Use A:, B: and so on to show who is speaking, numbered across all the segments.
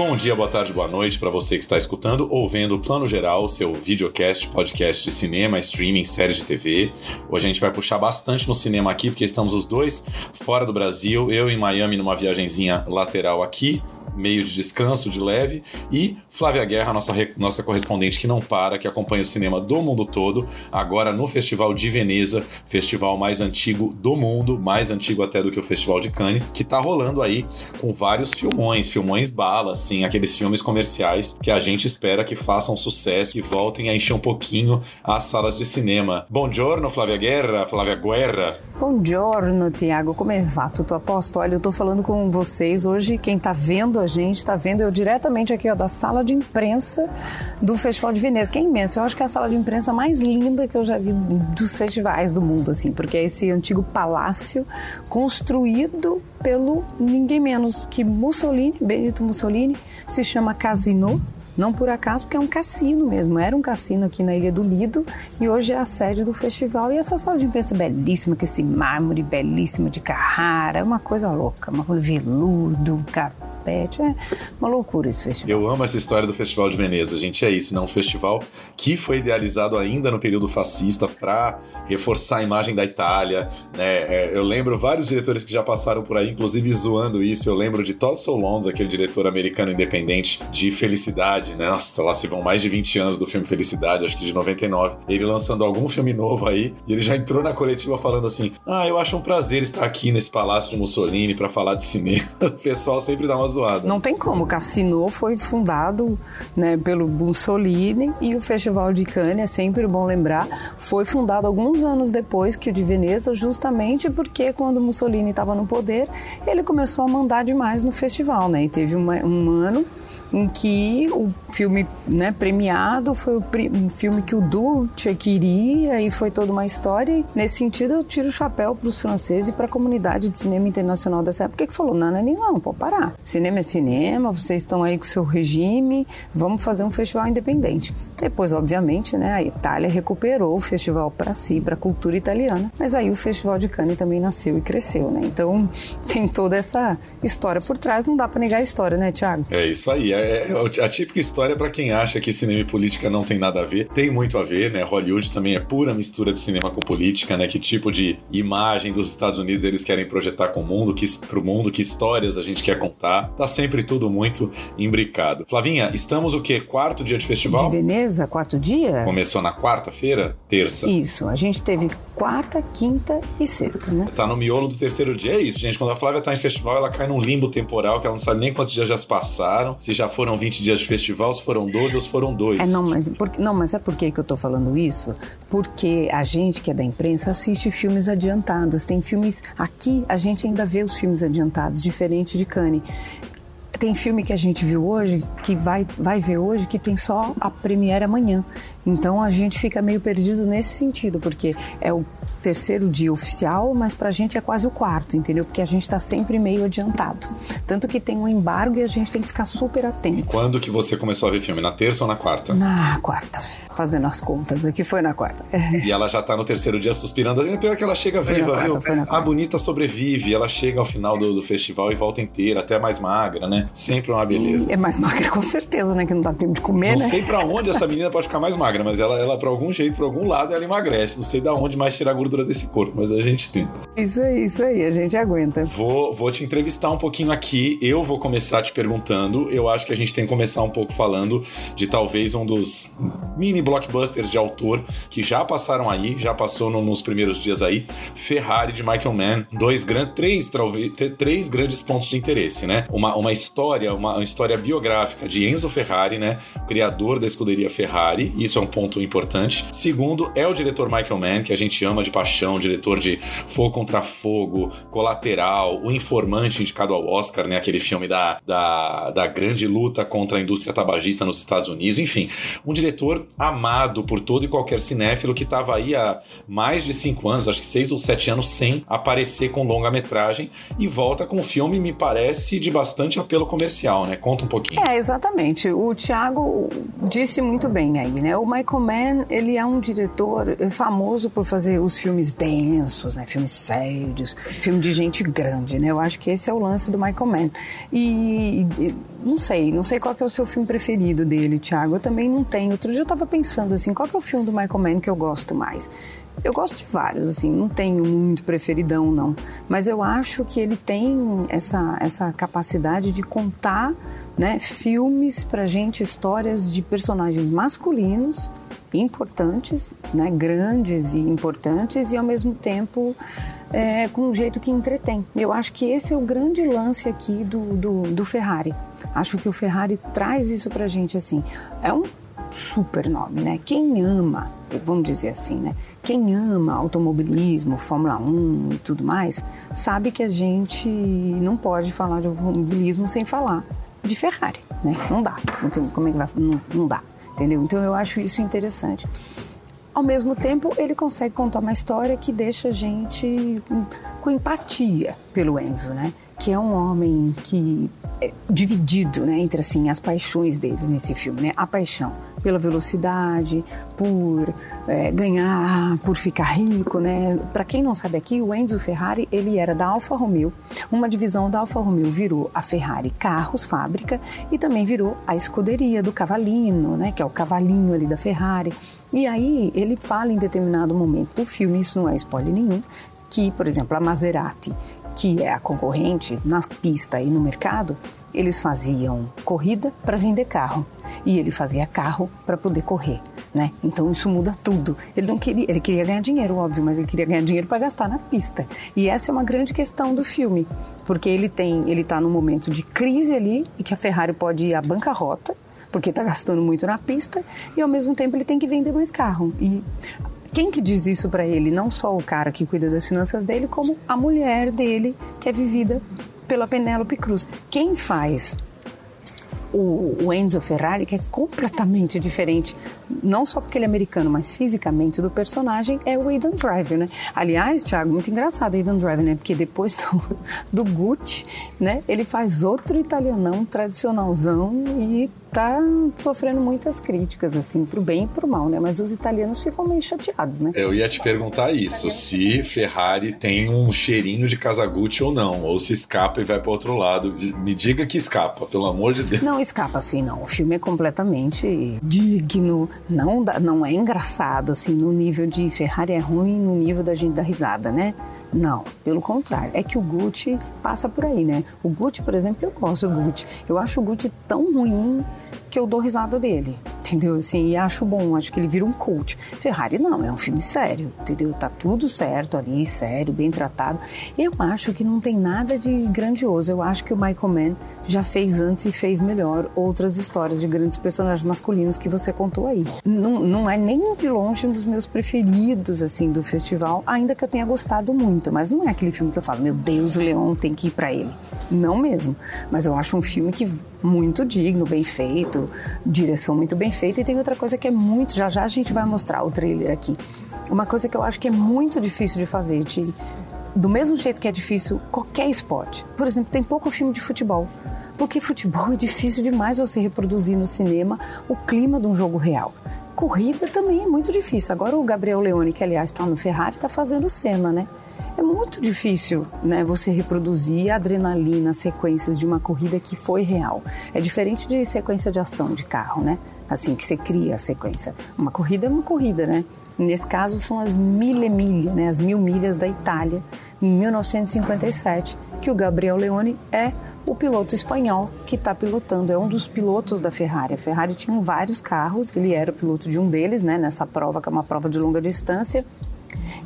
A: Bom dia, boa tarde, boa noite para você que está escutando ou vendo o Plano Geral, seu videocast, podcast de cinema, streaming, séries de TV. Hoje a gente vai puxar bastante no cinema aqui, porque estamos os dois fora do Brasil, eu em Miami numa viagenzinha lateral aqui, meio de descanso, de leve, e Flávia Guerra, nossa, nossa correspondente que não para, que acompanha o cinema do mundo todo, agora no Festival de Veneza, festival mais antigo do mundo, mais antigo até do que o Festival de Cannes, que tá rolando aí com vários filmões, filmões bala, assim, aqueles filmes comerciais que a gente espera que façam sucesso, que voltem a encher um pouquinho as salas de cinema. Bom giorno, Flávia Guerra, Flávia Guerra.
B: Bom giorno, Tiago, como é va tutto a posto? Olha, eu tô falando com vocês hoje, quem tá vendo a gente está vendo eu diretamente aqui ó, da sala de imprensa do Festival de Veneza, que é imenso. Eu acho que é a sala de imprensa mais linda que eu já vi dos festivais do mundo, assim, porque é esse antigo palácio construído pelo ninguém menos que Mussolini, Benito Mussolini, se chama Casino não por acaso, porque é um cassino mesmo. Era um cassino aqui na Ilha do Lido e hoje é a sede do festival. E essa sala de imprensa belíssima, com esse mármore belíssimo de Carrara, uma coisa louca, uma veludo, um carpete. É uma loucura esse festival.
A: Eu amo essa história do Festival de Veneza, gente. É isso, né? Um festival que foi idealizado ainda no período fascista para reforçar a imagem da Itália, né? É, eu lembro vários diretores que já passaram por aí, inclusive zoando isso. Eu lembro de Todd Solondz, aquele diretor americano independente de Felicidade, né? Nossa, lá se vão mais de 20 anos do filme Felicidade, acho que de 99. Ele lançando algum filme novo aí, e ele já entrou na coletiva falando assim: "Ah, eu acho um prazer estar aqui nesse palácio de Mussolini para falar de cinema". o pessoal sempre dá uma zoada.
B: Não tem como, Cassino foi fundado, né, pelo Mussolini e o Festival de Cannes, é sempre bom lembrar, foi fundado alguns anos depois que o de Veneza, justamente porque quando Mussolini estava no poder, ele começou a mandar demais no festival, né? E teve uma, um ano em que o filme né, premiado foi o um filme que o Dulce queria e foi toda uma história. E, nesse sentido, eu tiro o chapéu para os franceses e para a comunidade de cinema internacional dessa época que falou: não, não, não, não, pode parar. Cinema é cinema, vocês estão aí com o seu regime, vamos fazer um festival independente. Depois, obviamente, né, a Itália recuperou o festival para si, para a cultura italiana, mas aí o Festival de Cannes também nasceu e cresceu, né? Então tem toda essa história por trás, não dá para negar a história, né, Tiago?
A: É isso aí. É é, é a típica história para quem acha que cinema e política não tem nada a ver. Tem muito a ver, né? Hollywood também é pura mistura de cinema com política, né? Que tipo de imagem dos Estados Unidos eles querem projetar com o mundo, que, pro mundo, que histórias a gente quer contar. Tá sempre tudo muito imbricado. Flavinha, estamos o quê? Quarto dia de festival?
B: De Veneza, quarto dia?
A: Começou na quarta-feira? Terça?
B: Isso, a gente teve quarta, quinta e sexta, né?
A: Tá no miolo do terceiro dia, é isso, gente. Quando a Flávia tá em festival, ela cai num limbo temporal que ela não sabe nem quantos dias já se passaram, se já foram 20 dias de festival, se foram 12 ou se foram dois.
B: É, não, mas, por, não, mas é por que, eu tô falando isso? Porque a gente que é da imprensa assiste filmes adiantados. Tem filmes. Aqui a gente ainda vê os filmes adiantados, diferente de Cannes. Tem filme que a gente viu hoje, que vai, vai ver hoje, que tem só a premiere amanhã. Então a gente fica meio perdido nesse sentido, porque é o terceiro dia oficial, mas para a gente é quase o quarto, entendeu? Porque a gente está sempre meio adiantado. Tanto que tem um embargo e a gente tem que ficar super atento. E
A: quando que você começou a ver filme? Na terça ou na quarta?
B: Na quarta fazendo as contas aqui, foi na quarta.
A: E ela já tá no terceiro dia suspirando. Pena que ela chega foi viva, quarta, viu? A bonita sobrevive, ela chega ao final do, do, festival e volta inteira, até mais magra, né? Sempre uma beleza.
B: É mais magra, com certeza, né? Que não dá tempo de comer,
A: não
B: né?
A: Não sei pra onde essa menina pode ficar mais magra, mas ela, ela, por algum jeito, por algum lado, ela emagrece. Não sei da onde mais tirar a gordura desse corpo, mas a gente tenta.
B: Isso aí, isso aí, a gente aguenta.
A: Vou, vou te entrevistar um pouquinho aqui. Eu vou começar te perguntando. Eu acho que a gente tem que começar um pouco falando de talvez um dos mini blockbusters de autor que já passaram aí, já passou no, nos primeiros dias aí, Ferrari de Michael Mann, dois grandes, três, três grandes pontos de interesse, né? Uma, uma história, uma, uma, história biográfica de Enzo Ferrari, né? Criador da escuderia Ferrari, isso é um ponto importante. Segundo, é o diretor Michael Mann, que a gente ama de paixão, diretor de Fogo contra Fogo, Colateral, O Informante indicado ao Oscar, né? Aquele filme da, da, da grande luta contra a indústria tabagista nos Estados Unidos, enfim, um diretor amado por todo e qualquer cinéfilo que estava aí há mais de cinco anos, acho que seis ou sete anos, sem aparecer com longa-metragem e volta com um filme, me parece, de bastante apelo comercial, né? Conta um pouquinho.
B: É, exatamente. O Thiago disse muito bem aí, né? O Michael Mann, ele é um diretor famoso por fazer os filmes densos, né? Filmes sérios, filme de gente grande, né? Eu acho que esse é o lance do Michael Mann. E, e não sei, não sei qual é o seu filme preferido dele, Thiago. Eu também não tenho. Outro dia eu tava pensando assim, qual é o filme do Michael Mann que eu gosto mais? Eu gosto de vários, assim, não tenho muito preferidão, não. Mas eu acho que ele tem essa, essa capacidade de contar né, filmes pra gente, histórias de personagens masculinos importantes, né, grandes e importantes, e ao mesmo tempo é, com um jeito que entretém. Eu acho que esse é o grande lance aqui do, do, do Ferrari. Acho que o Ferrari traz isso pra gente assim. É um super nome, né? Quem ama, vamos dizer assim, né? Quem ama automobilismo, Fórmula 1 e tudo mais, sabe que a gente não pode falar de automobilismo sem falar de Ferrari, né? Não dá. Como é que vai? Não, não dá, entendeu? Então eu acho isso interessante. Ao mesmo tempo, ele consegue contar uma história que deixa a gente com empatia pelo Enzo, né? Que é um homem que é dividido, né, entre assim as paixões dele nesse filme, né? A paixão pela velocidade, por é, ganhar, por ficar rico, né? Para quem não sabe aqui, o Enzo Ferrari ele era da Alfa Romeo, uma divisão da Alfa Romeo virou a Ferrari Carros Fábrica e também virou a escuderia do Cavalino, né? Que é o cavalinho ali da Ferrari. E aí ele fala em determinado momento do filme, isso não é spoiler nenhum, que, por exemplo, a Maserati, que é a concorrente na pista e no mercado, eles faziam corrida para vender carro e ele fazia carro para poder correr. Né? Então isso muda tudo. Ele não queria, ele queria ganhar dinheiro, óbvio, mas ele queria ganhar dinheiro para gastar na pista. E essa é uma grande questão do filme, porque ele tem, ele está num momento de crise ali e que a Ferrari pode ir à bancarrota, porque está gastando muito na pista e ao mesmo tempo ele tem que vender mais carro. E quem que diz isso para ele? Não só o cara que cuida das finanças dele, como a mulher dele, que é vivida pela Penélope Cruz. Quem faz o, o, Enzo Ferrari, que é completamente diferente, não só porque ele é americano, mas fisicamente do personagem, é o Aidan Driver, né? Aliás, Thiago, muito engraçado Aidan Driver, né? Porque depois do, do Gucci, né? Ele faz outro italianão tradicionalzão e tá sofrendo muitas críticas, assim, pro bem e pro mal, né? Mas os italianos ficam meio chateados, né?
A: Eu ia te perguntar isso, se Ferrari tem um cheirinho de Casagutti ou não, ou se escapa e vai para outro lado. Me diga que escapa, pelo amor de Deus.
B: Não escapa, assim, não. O filme é completamente digno, não, não é engraçado, assim, no nível de Ferrari é ruim, no nível da gente dar risada, né? Não, pelo contrário. É que o Gucci passa por aí, né? O Gucci, por exemplo, eu gosto do Gucci. Eu acho o Gucci tão ruim que eu dou risada dele, entendeu? Assim, e acho bom, acho que ele vira um coach. Ferrari não, é um filme sério, entendeu? Tá tudo certo ali, sério, bem tratado. Eu acho que não tem nada de grandioso. Eu acho que o Michael Mann já fez antes e fez melhor outras histórias de grandes personagens masculinos que você contou aí. Não, não é nem de longe um dos meus preferidos, assim, do festival, ainda que eu tenha gostado muito, mas não é aquele filme que eu falo, meu Deus, o Leão tem que ir para ele. Não mesmo. Mas eu acho um filme que muito digno, bem feito, direção muito bem feita. E tem outra coisa que é muito, já já a gente vai mostrar o trailer aqui. Uma coisa que eu acho que é muito difícil de fazer, de, do mesmo jeito que é difícil qualquer esporte. Por exemplo, tem pouco filme de futebol. Porque futebol é difícil demais você reproduzir no cinema o clima de um jogo real. Corrida também é muito difícil. Agora o Gabriel Leone, que aliás está no Ferrari, está fazendo cena, né? É muito difícil né, você reproduzir a adrenalina, sequências de uma corrida que foi real. É diferente de sequência de ação de carro, né? Assim, que você cria a sequência. Uma corrida é uma corrida, né? Nesse caso, são as mille milhas, né? As mil milhas da Itália, em 1957, que o Gabriel Leone é o piloto espanhol que está pilotando, é um dos pilotos da Ferrari. A Ferrari tinha vários carros, ele era o piloto de um deles, né, nessa prova, que é uma prova de longa distância,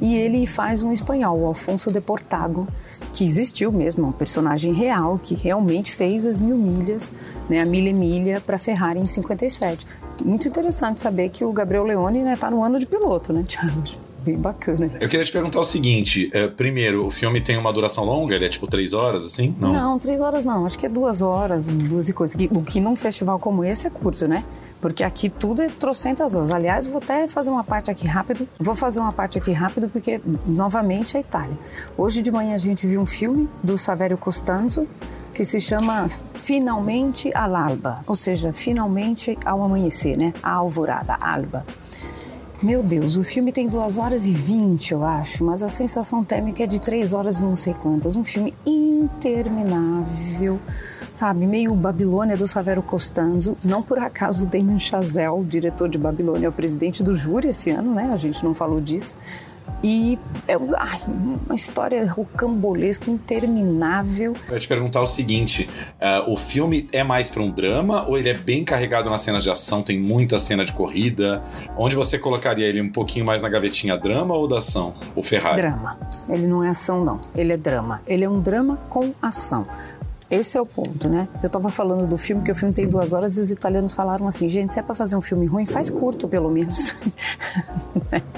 B: e ele faz um espanhol, o Alfonso de Portago, que existiu mesmo, um personagem real que realmente fez as mil milhas, né, a milha milha para Ferrari em 57. Muito interessante saber que o Gabriel Leone está né, tá no ano de piloto, né, Thiago? Bem bacana.
A: Eu queria te perguntar o seguinte: é, primeiro, o filme tem uma duração longa? Ele é tipo três horas, assim?
B: Não, não três horas não. Acho que é duas horas, duas e coisas. O que num festival como esse é curto, né? porque aqui tudo é trocentas horas. Aliás, vou até fazer uma parte aqui rápido. Vou fazer uma parte aqui rápido porque, novamente, é Itália. Hoje de manhã a gente viu um filme do Saverio Costanzo que se chama Finalmente all'alba, ou seja, finalmente ao amanhecer, né? A alvorada, alba. Meu Deus, o filme tem 2 horas e 20, eu acho, mas a sensação térmica é de 3 horas não sei quantas. Um filme interminável, sabe? Meio Babilônia do Savero Costanzo. Não por acaso o Damien Chazelle, diretor de Babilônia, é o presidente do júri esse ano, né? A gente não falou disso. E é ai, uma história rocambolesca, interminável.
A: Eu ia te perguntar o seguinte: uh, o filme é mais para um drama ou ele é bem carregado nas cenas de ação? Tem muita cena de corrida? Onde você colocaria ele um pouquinho mais na gavetinha drama ou da ação? O Ferrari?
B: Drama. Ele não é ação, não. Ele é drama. Ele é um drama com ação. Esse é o ponto, né? Eu tava falando do filme, que o filme tem duas horas, e os italianos falaram assim: gente, se é pra fazer um filme ruim, faz curto, pelo menos.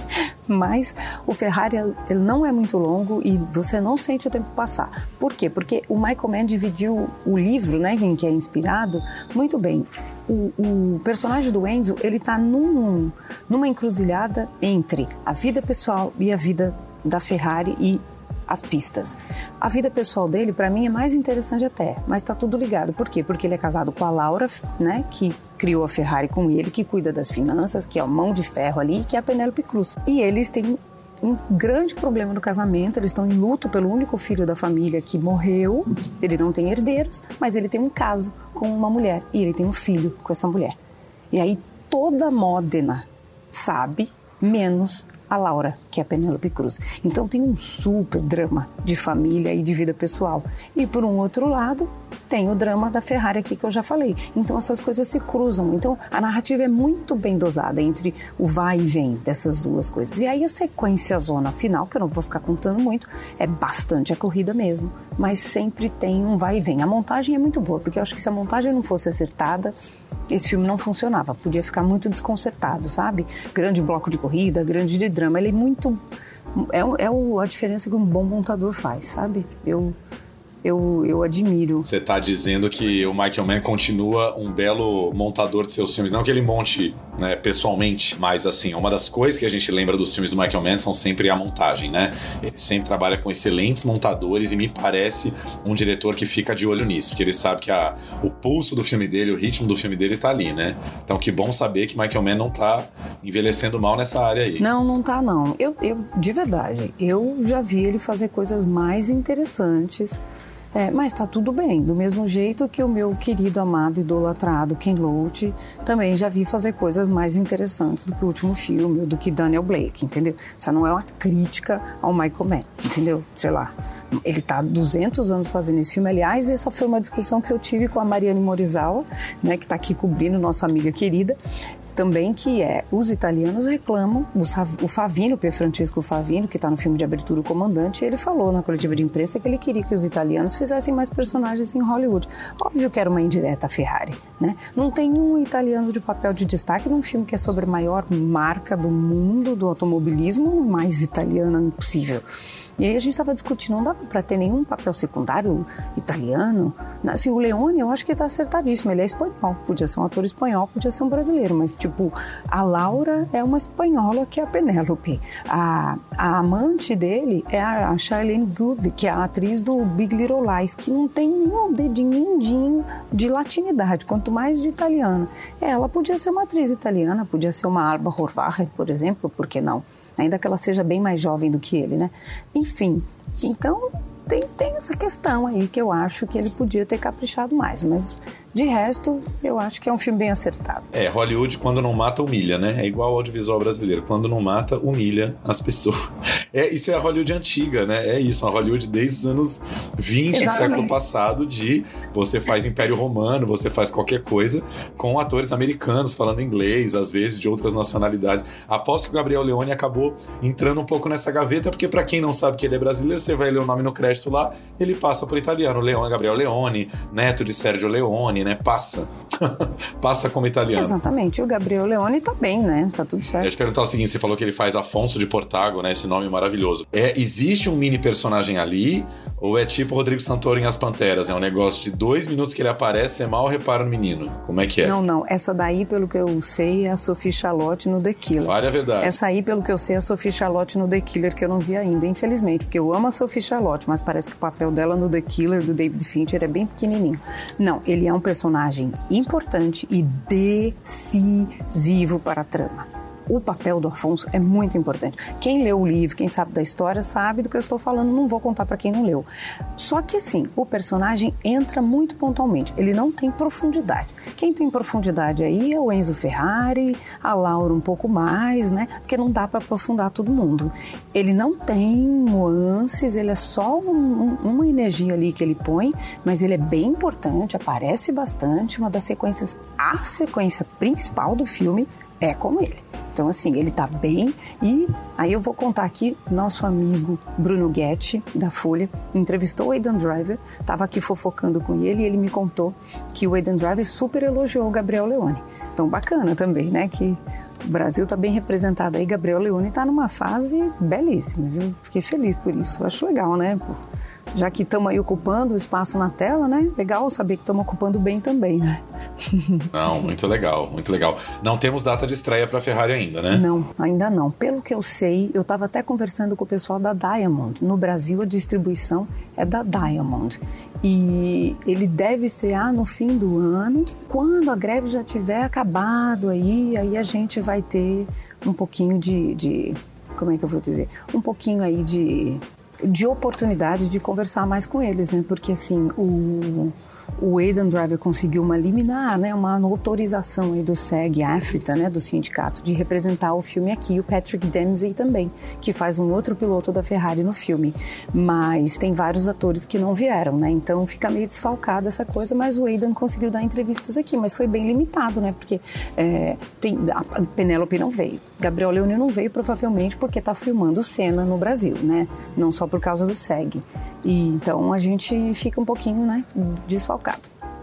B: Mas o Ferrari ele não é muito longo e você não sente o tempo passar. Por quê? Porque o Michael Mann dividiu o livro, né, em que é inspirado, muito bem. O, o personagem do Enzo ele está num, numa encruzilhada entre a vida pessoal e a vida da Ferrari e as pistas. A vida pessoal dele, para mim, é mais interessante até, mas tá tudo ligado. Por quê? Porque ele é casado com a Laura, né, que criou a Ferrari com ele, que cuida das finanças, que é a mão de ferro ali, que é a Penélope Cruz. E eles têm um grande problema no casamento, eles estão em luto pelo único filho da família que morreu, ele não tem herdeiros, mas ele tem um caso com uma mulher e ele tem um filho com essa mulher. E aí toda Módena sabe, menos a Laura, que é a Penélope Cruz. Então tem um super drama de família e de vida pessoal. E por um outro lado, tem o drama da Ferrari aqui que eu já falei. Então essas coisas se cruzam. Então a narrativa é muito bem dosada entre o vai e vem dessas duas coisas. E aí a sequência zona final, que eu não vou ficar contando muito, é bastante a corrida mesmo, mas sempre tem um vai e vem. A montagem é muito boa, porque eu acho que se a montagem não fosse acertada, esse filme não funcionava, podia ficar muito desconcertado, sabe? Grande bloco de corrida, grande de drama, ele é muito é, é a diferença que um bom montador faz, sabe? Eu eu, eu admiro.
A: Você está dizendo que o Michael Mann continua um belo montador de seus filmes. Não que ele monte né, pessoalmente, mas assim, uma das coisas que a gente lembra dos filmes do Michael Mann são sempre a montagem, né? Ele sempre trabalha com excelentes montadores e me parece um diretor que fica de olho nisso, porque ele sabe que a, o pulso do filme dele, o ritmo do filme dele tá ali, né? Então que bom saber que Michael Mann não tá envelhecendo mal nessa área aí.
B: Não, não tá não. Eu, eu de verdade, eu já vi ele fazer coisas mais interessantes é, mas está tudo bem, do mesmo jeito que o meu querido, amado, idolatrado Ken Loach também já vi fazer coisas mais interessantes do que o último filme, do que Daniel Blake, entendeu? Isso não é uma crítica ao Michael Mann, entendeu? Sei lá, ele está há 200 anos fazendo esse filme. Aliás, essa foi uma discussão que eu tive com a Mariane Morizawa, né, que está aqui cobrindo, nossa amiga querida também que é os italianos reclamam, o Favino, o Pier Francesco Favino, que está no filme de abertura o comandante, ele falou na coletiva de imprensa que ele queria que os italianos fizessem mais personagens em Hollywood. Óbvio que era uma indireta a Ferrari, né? Não tem um italiano de papel de destaque num filme que é sobre a maior marca do mundo do automobilismo, mais italiana impossível. E aí a gente estava discutindo, não dava para ter nenhum papel secundário italiano. Assim, o Leone, eu acho que está acertadíssimo, ele é espanhol, podia ser um ator espanhol, podia ser um brasileiro, mas tipo, a Laura é uma espanhola que é a Penélope. A, a amante dele é a Charlene Good, que é a atriz do Big Little Lies, que não tem nenhum dedinho mindinho de latinidade, quanto mais de italiana. Ela podia ser uma atriz italiana, podia ser uma Alba Horvacher, por exemplo, por que não? Ainda que ela seja bem mais jovem do que ele, né? Enfim, então tem, tem essa questão aí que eu acho que ele podia ter caprichado mais, mas de resto, eu acho que é um filme bem acertado.
A: É, Hollywood, quando não mata, humilha, né? É igual ao audiovisual brasileiro. Quando não mata, humilha as pessoas. É, isso é a Hollywood antiga, né? É isso, a Hollywood desde os anos 20 do século passado, de você faz Império Romano, você faz qualquer coisa com atores americanos falando inglês, às vezes de outras nacionalidades. Aposto que o Gabriel Leone acabou entrando um pouco nessa gaveta, porque para quem não sabe que ele é brasileiro, você vai ler o nome no crédito lá, ele passa por italiano. Leone, Gabriel Leone, neto de Sérgio Leone, né? Passa. Passa como italiano.
B: Exatamente. O Gabriel Leone tá bem, né? Tá tudo certo. Eu
A: ia te perguntar o seguinte: você falou que ele faz Afonso de Portago, né? Esse nome maravilhoso maravilhoso. É, existe um mini personagem ali, ou é tipo Rodrigo Santoro em As Panteras? É um negócio de dois minutos que ele aparece, você mal repara no menino. Como é que é?
B: Não, não. Essa daí, pelo que eu sei, é a Sophie Charlotte no The Killer.
A: Vale a verdade.
B: Essa aí, pelo que eu sei, é a Sophie Charlotte no The Killer, que eu não vi ainda, infelizmente, porque eu amo a Sophie Charlotte, mas parece que o papel dela no The Killer, do David Fincher, é bem pequenininho. Não, ele é um personagem importante e decisivo para a trama o papel do Afonso é muito importante. Quem leu o livro, quem sabe da história, sabe do que eu estou falando, não vou contar para quem não leu. Só que sim, o personagem entra muito pontualmente, ele não tem profundidade. Quem tem profundidade aí é o Enzo Ferrari, a Laura um pouco mais, né? Porque não dá para aprofundar todo mundo. Ele não tem nuances, ele é só um, um, uma energia ali que ele põe, mas ele é bem importante, aparece bastante. Uma das sequências, a sequência principal do filme é com ele. Então, assim, ele tá bem. E aí eu vou contar aqui, nosso amigo Bruno Guetti, da Folha, entrevistou o Aidan Driver, tava aqui fofocando com ele e ele me contou que o Aidan Driver super elogiou o Gabriel Leone. Então, bacana também, né? Que o Brasil tá bem representado aí. Gabriel Leone tá numa fase belíssima, viu? Fiquei feliz por isso. Acho legal, né? já que estamos aí ocupando o espaço na tela, né? Legal saber que estamos ocupando bem também, né?
A: Não, muito legal, muito legal. Não temos data de estreia para a Ferrari ainda, né?
B: Não, ainda não. Pelo que eu sei, eu estava até conversando com o pessoal da Diamond. No Brasil, a distribuição é da Diamond. E ele deve estrear no fim do ano. Quando a greve já tiver acabado aí, aí a gente vai ter um pouquinho de, de como é que eu vou dizer? Um pouquinho aí de de oportunidade de conversar mais com eles, né? Porque assim, o o Aidan Driver conseguiu uma liminar, né, uma autorização aí do SEG África, né, do sindicato, de representar o filme aqui. O Patrick Dempsey também, que faz um outro piloto da Ferrari no filme. Mas tem vários atores que não vieram, né? Então fica meio desfalcado essa coisa, mas o Aidan conseguiu dar entrevistas aqui, mas foi bem limitado, né? Porque é, tem, a Penélope não veio. Gabriel Leone não veio provavelmente porque está filmando cena no Brasil, né? Não só por causa do SEG. E então a gente fica um pouquinho, né, desfalcado.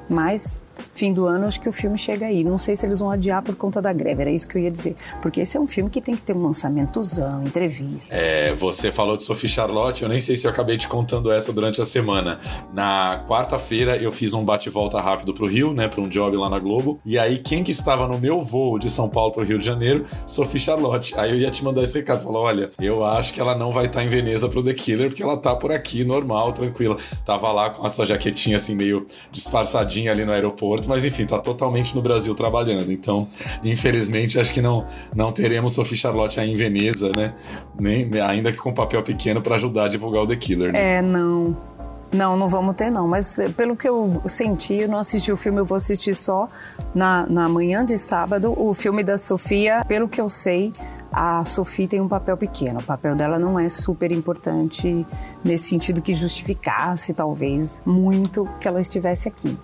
B: Mas fim do ano, acho que o filme chega aí. Não sei se eles vão adiar por conta da greve, era isso que eu ia dizer. Porque esse é um filme que tem que ter um lançamentozão, entrevista.
A: É, você falou de Sophie Charlotte, eu nem sei se eu acabei te contando essa durante a semana. Na quarta-feira eu fiz um bate-volta rápido pro Rio, né, para um job lá na Globo. E aí quem que estava no meu voo de São Paulo pro Rio de Janeiro? Sophie Charlotte. Aí eu ia te mandar esse recado, falou: "Olha, eu acho que ela não vai estar tá em Veneza pro The Killer, porque ela tá por aqui normal, tranquila. Tava lá com a sua jaquetinha assim meio disfarçadinha ali no aeroporto mas enfim, tá totalmente no Brasil trabalhando. Então, infelizmente, acho que não, não teremos Sophie Charlotte aí em Veneza, né? Nem, ainda que com papel pequeno para ajudar a divulgar o The Killer.
B: Né? É, não. Não, não vamos ter não, mas eh, pelo que eu senti, eu não assisti o filme, eu vou assistir só na, na manhã de sábado. O filme da Sofia, pelo que eu sei, a Sofia tem um papel pequeno. O papel dela não é super importante nesse sentido que justificasse, talvez, muito que ela estivesse aqui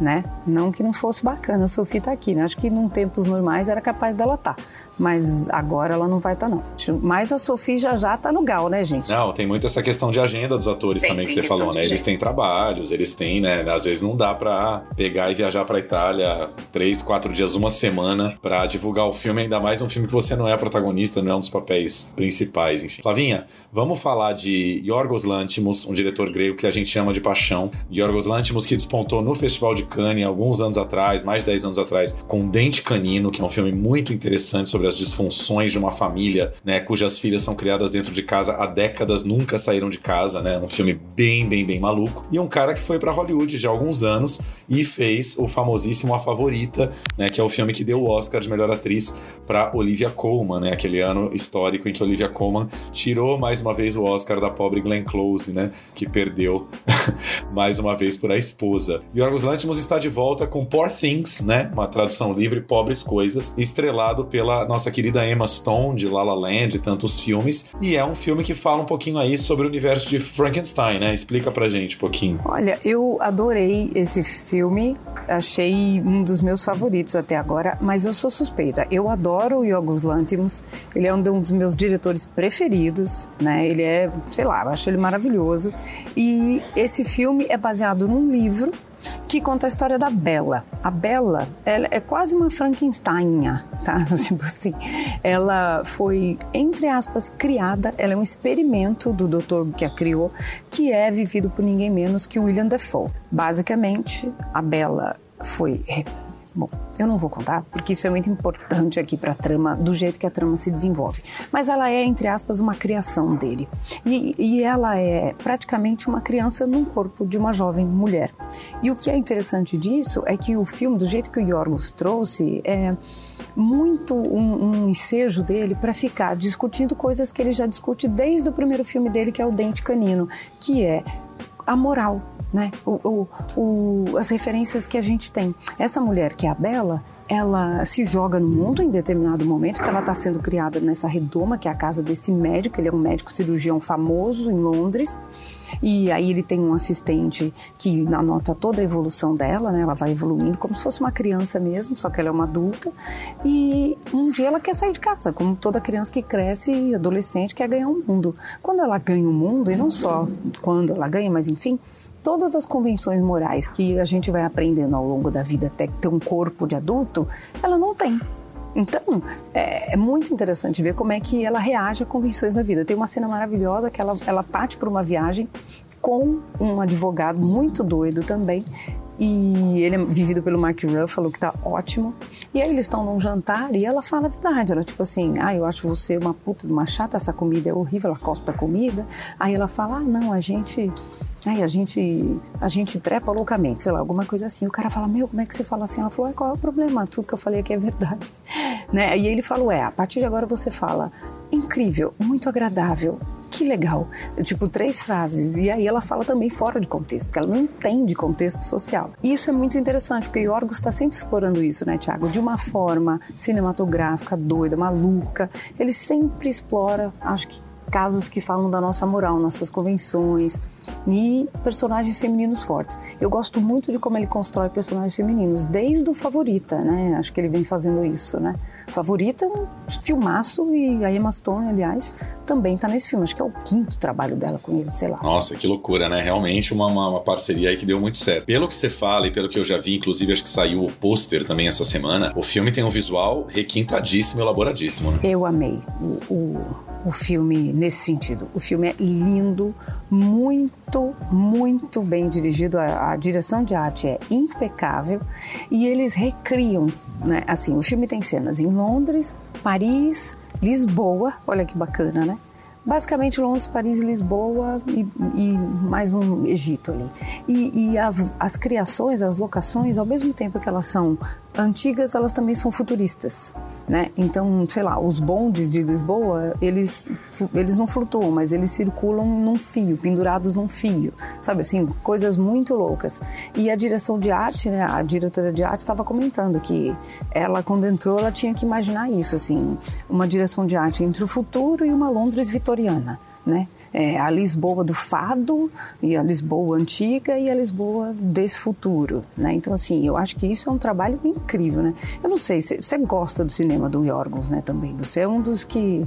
B: né? Não que não fosse bacana a Sofia estar tá aqui, né? Acho que em tempos normais era capaz dela estar. Tá mas agora ela não vai estar, tá, não. Mas a Sofia já já tá no gal, né, gente?
A: Não, tem muito essa questão de agenda dos atores tem, também que você falou, né? Eles têm trabalhos, eles têm, né? Às vezes não dá pra pegar e viajar pra Itália três, quatro dias, uma semana pra divulgar o filme, ainda mais um filme que você não é protagonista, não é um dos papéis principais, enfim. Flavinha, vamos falar de Yorgos Lantimos, um diretor grego que a gente chama de paixão. Yorgos Lantimos que despontou no Festival de Cannes alguns anos atrás, mais de 10 anos atrás, com Dente Canino, que é um filme muito interessante sobre sobre as disfunções de uma família, né, cujas filhas são criadas dentro de casa há décadas, nunca saíram de casa, né? Um filme bem, bem, bem maluco. E um cara que foi para Hollywood já há alguns anos e fez o famosíssimo A Favorita, né, que é o filme que deu o Oscar de melhor atriz para Olivia Colman, né? Aquele ano histórico em que Olivia Colman tirou mais uma vez o Oscar da pobre Glenn Close, né, que perdeu mais uma vez por a esposa. Yorgos Lanthimos está de volta com Poor Things, né? Uma tradução livre, Pobres Coisas, estrelado pela nossa querida Emma Stone, de La La Land e tantos filmes. E é um filme que fala um pouquinho aí sobre o universo de Frankenstein, né? Explica pra gente um pouquinho.
B: Olha, eu adorei esse filme, achei um dos meus favoritos até agora, mas eu sou suspeita. Eu adoro o Yorgos Lanthimos, ele é um dos meus diretores preferidos, né? Ele é, sei lá, acho ele maravilhoso. E esse filme é baseado num livro que conta a história da Bela. A Bela, ela é quase uma Frankensteininha, tá? Tipo assim, ela foi, entre aspas, criada, ela é um experimento do doutor que a criou, que é vivido por ninguém menos que William Defoe. Basicamente, a Bela foi Bom, eu não vou contar porque isso é muito importante aqui para a trama, do jeito que a trama se desenvolve. Mas ela é, entre aspas, uma criação dele. E, e ela é praticamente uma criança num corpo de uma jovem mulher. E o que é interessante disso é que o filme, do jeito que o Yorgos trouxe, é muito um, um ensejo dele para ficar discutindo coisas que ele já discute desde o primeiro filme dele, que é O Dente Canino, que é a moral, né? O, o, o, as referências que a gente tem. Essa mulher que é a Bela, ela se joga no mundo em determinado momento, ela está sendo criada nessa redoma, que é a casa desse médico, ele é um médico cirurgião famoso em Londres. E aí ele tem um assistente que anota toda a evolução dela, né? Ela vai evoluindo como se fosse uma criança mesmo, só que ela é uma adulta. E um dia ela quer sair de casa, como toda criança que cresce, adolescente, quer ganhar o um mundo. Quando ela ganha o um mundo, e não só quando ela ganha, mas enfim, todas as convenções morais que a gente vai aprendendo ao longo da vida até ter um corpo de adulto, ela não tem. Então, é, é, muito interessante ver como é que ela reage a convenções da vida. Tem uma cena maravilhosa que ela, ela parte por uma viagem com um advogado muito doido também. E ele é vivido pelo Mark Ruffalo, que tá ótimo. E aí eles estão num jantar e ela fala a verdade. Ela, tipo assim, ah, eu acho você uma puta de uma chata, essa comida é horrível, ela cospe a comida. Aí ela fala, ah, não, a gente Aí a gente, a gente trepa loucamente, sei lá, alguma coisa assim. O cara fala, meu, como é que você fala assim? Ela falou, qual é o problema? Tudo que eu falei aqui é verdade. Né? E ele falou, é, a partir de agora você fala, incrível, muito agradável, que legal. Tipo, três frases. E aí ela fala também fora de contexto, porque ela não entende contexto social. E isso é muito interessante, porque o Yorgos está sempre explorando isso, né, Tiago? De uma forma cinematográfica, doida, maluca. Ele sempre explora, acho que casos que falam da nossa moral, nossas convenções, e personagens femininos fortes. Eu gosto muito de como ele constrói personagens femininos, desde o Favorita, né? Acho que ele vem fazendo isso, né? Favorita um filmaço e a Emma Stone, aliás, também tá nesse filme. Acho que é o quinto trabalho dela com ele, sei lá.
A: Nossa, que loucura, né? Realmente uma, uma, uma parceria aí que deu muito certo. Pelo que você fala e pelo que eu já vi, inclusive acho que saiu o pôster também essa semana, o filme tem um visual requintadíssimo e elaboradíssimo, né?
B: Eu amei o, o, o filme nesse sentido. O filme é lindo, muito, muito bem dirigido. A, a direção de arte é impecável e eles recriam, né? Assim, o filme tem cenas em Londres, Paris, Lisboa, olha que bacana, né? Basicamente Londres, Paris, Lisboa e, e mais um Egito ali. E, e as, as criações, as locações, ao mesmo tempo que elas são antigas, elas também são futuristas, né? Então, sei lá, os bondes de Lisboa, eles, eles não flutuam, mas eles circulam num fio, pendurados num fio, sabe assim, coisas muito loucas. E a direção de arte, né, a diretora de arte estava comentando que ela, quando entrou, ela tinha que imaginar isso, assim, uma direção de arte entre o futuro e uma Londres vitoriana, né? É, a Lisboa do fado e a Lisboa antiga e a Lisboa desse futuro, né? Então assim, eu acho que isso é um trabalho incrível, né? Eu não sei, você gosta do cinema do Yorgos, né? Também você é um dos que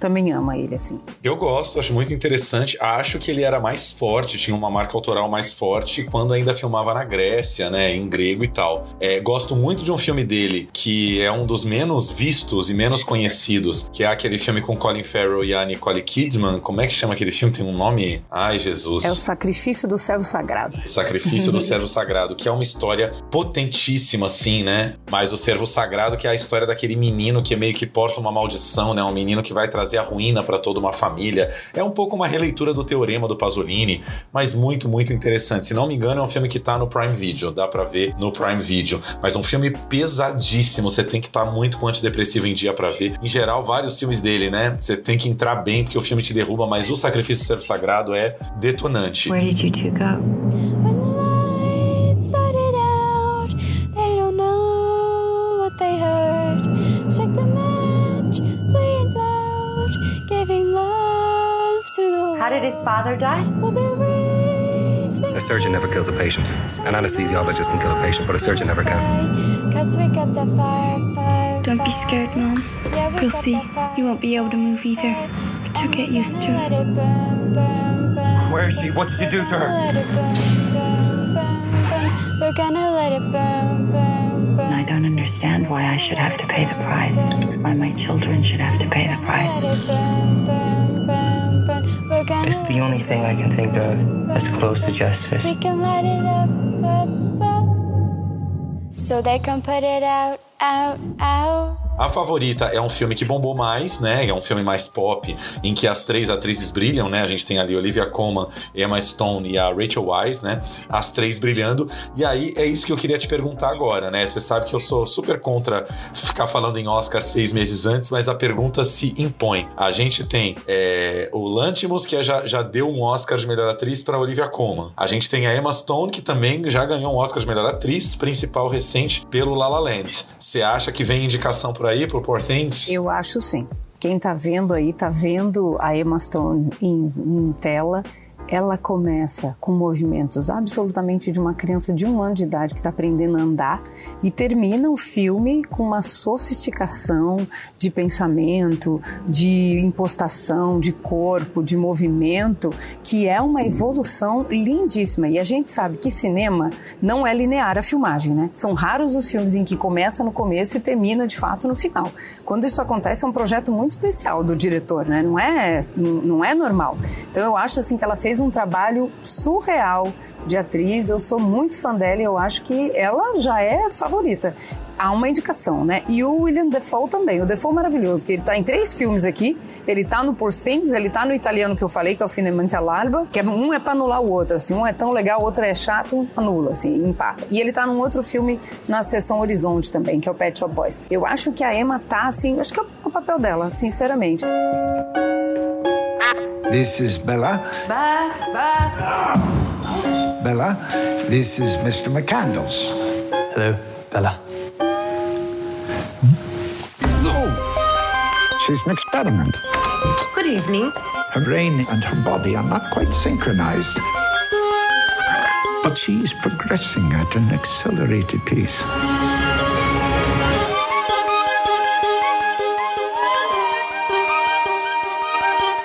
B: também ama ele, assim.
A: Eu gosto, acho muito interessante. Acho que ele era mais forte, tinha uma marca autoral mais forte quando ainda filmava na Grécia, né? Em grego e tal. É, gosto muito de um filme dele que é um dos menos vistos e menos conhecidos, que é aquele filme com Colin Farrell e a Nicole Kidman. Como é que chama aquele filme? Tem um nome? Ai, Jesus.
B: É o Sacrifício do Servo Sagrado.
A: O Sacrifício do Servo Sagrado, que é uma história potentíssima, assim, né? Mas o Servo Sagrado, que é a história daquele menino que meio que porta uma maldição, né? Um menino que vai trazer trazer a ruína para toda uma família. É um pouco uma releitura do Teorema do Pasolini, mas muito, muito interessante. Se não me engano, é um filme que tá no Prime Video, dá para ver no Prime Video. Mas um filme pesadíssimo, você tem que estar tá muito com antidepressivo em dia para ver. Em geral, vários filmes dele, né? Você tem que entrar bem porque o filme te derruba, mas o Sacrifício do Servo Sagrado é detonante. Where did you go?
C: How did his father die? A surgeon never kills a patient. An anesthesiologist can kill a patient, but a surgeon never can.
D: Don't be scared, Mom. You'll see. You won't be able to move either. But you'll get used to it.
C: Where is she? What did you do to her?
D: We're gonna let it burn, burn, burn.
E: I don't understand why I should have to pay the price. Why my children should have to pay the price.
D: Burn.
C: It's the only thing I can think of as close to justice.
D: We can light it up, up, up. So they can put it out, out, out.
A: A Favorita é um filme que bombou mais, né? É um filme mais pop, em que as três atrizes brilham, né? A gente tem ali Olivia Colman, Emma Stone e a Rachel Weisz, né? As três brilhando. E aí é isso que eu queria te perguntar agora, né? Você sabe que eu sou super contra ficar falando em Oscar seis meses antes, mas a pergunta se impõe. A gente tem é, o Lantimos, que já, já deu um Oscar de melhor atriz para Olivia Colman. A gente tem a Emma Stone, que também já ganhou um Oscar de melhor atriz principal recente pelo La La Land. Você acha que vem indicação por aí pro Poor Things?
B: Eu acho sim. Quem tá vendo aí, tá vendo a Emma Stone em, em tela. Ela começa com movimentos absolutamente de uma criança de um ano de idade que está aprendendo a andar e termina o filme com uma sofisticação de pensamento, de impostação, de corpo, de movimento, que é uma evolução lindíssima. E a gente sabe que cinema não é linear a filmagem, né? São raros os filmes em que começa no começo e termina de fato no final. Quando isso acontece é um projeto muito especial do diretor, né? Não é, não é normal. Então eu acho assim que ela fez um trabalho surreal de atriz. Eu sou muito fã dela e eu acho que ela já é favorita. Há uma indicação, né? E o William Defoe também. O Defoe é maravilhoso, que ele tá em três filmes aqui. Ele tá no Por Things, ele tá no italiano que eu falei, que é o Finemente all'Alba, que é, um é pra anular o outro, assim. Um é tão legal, o outro é chato, anula, assim, empata. E ele tá num outro filme na Sessão Horizonte também, que é o Pet Shop Boys. Eu acho que a Emma tá, assim, acho que é o papel dela, sinceramente.
F: This is Bella.
G: Ba, ba.
F: Bella, this is Mr. McCandles.
C: Hello, Bella.
F: Oh, she's an experiment.
G: Good evening.
F: Her brain and her body are not quite synchronized. But she's progressing at an accelerated pace.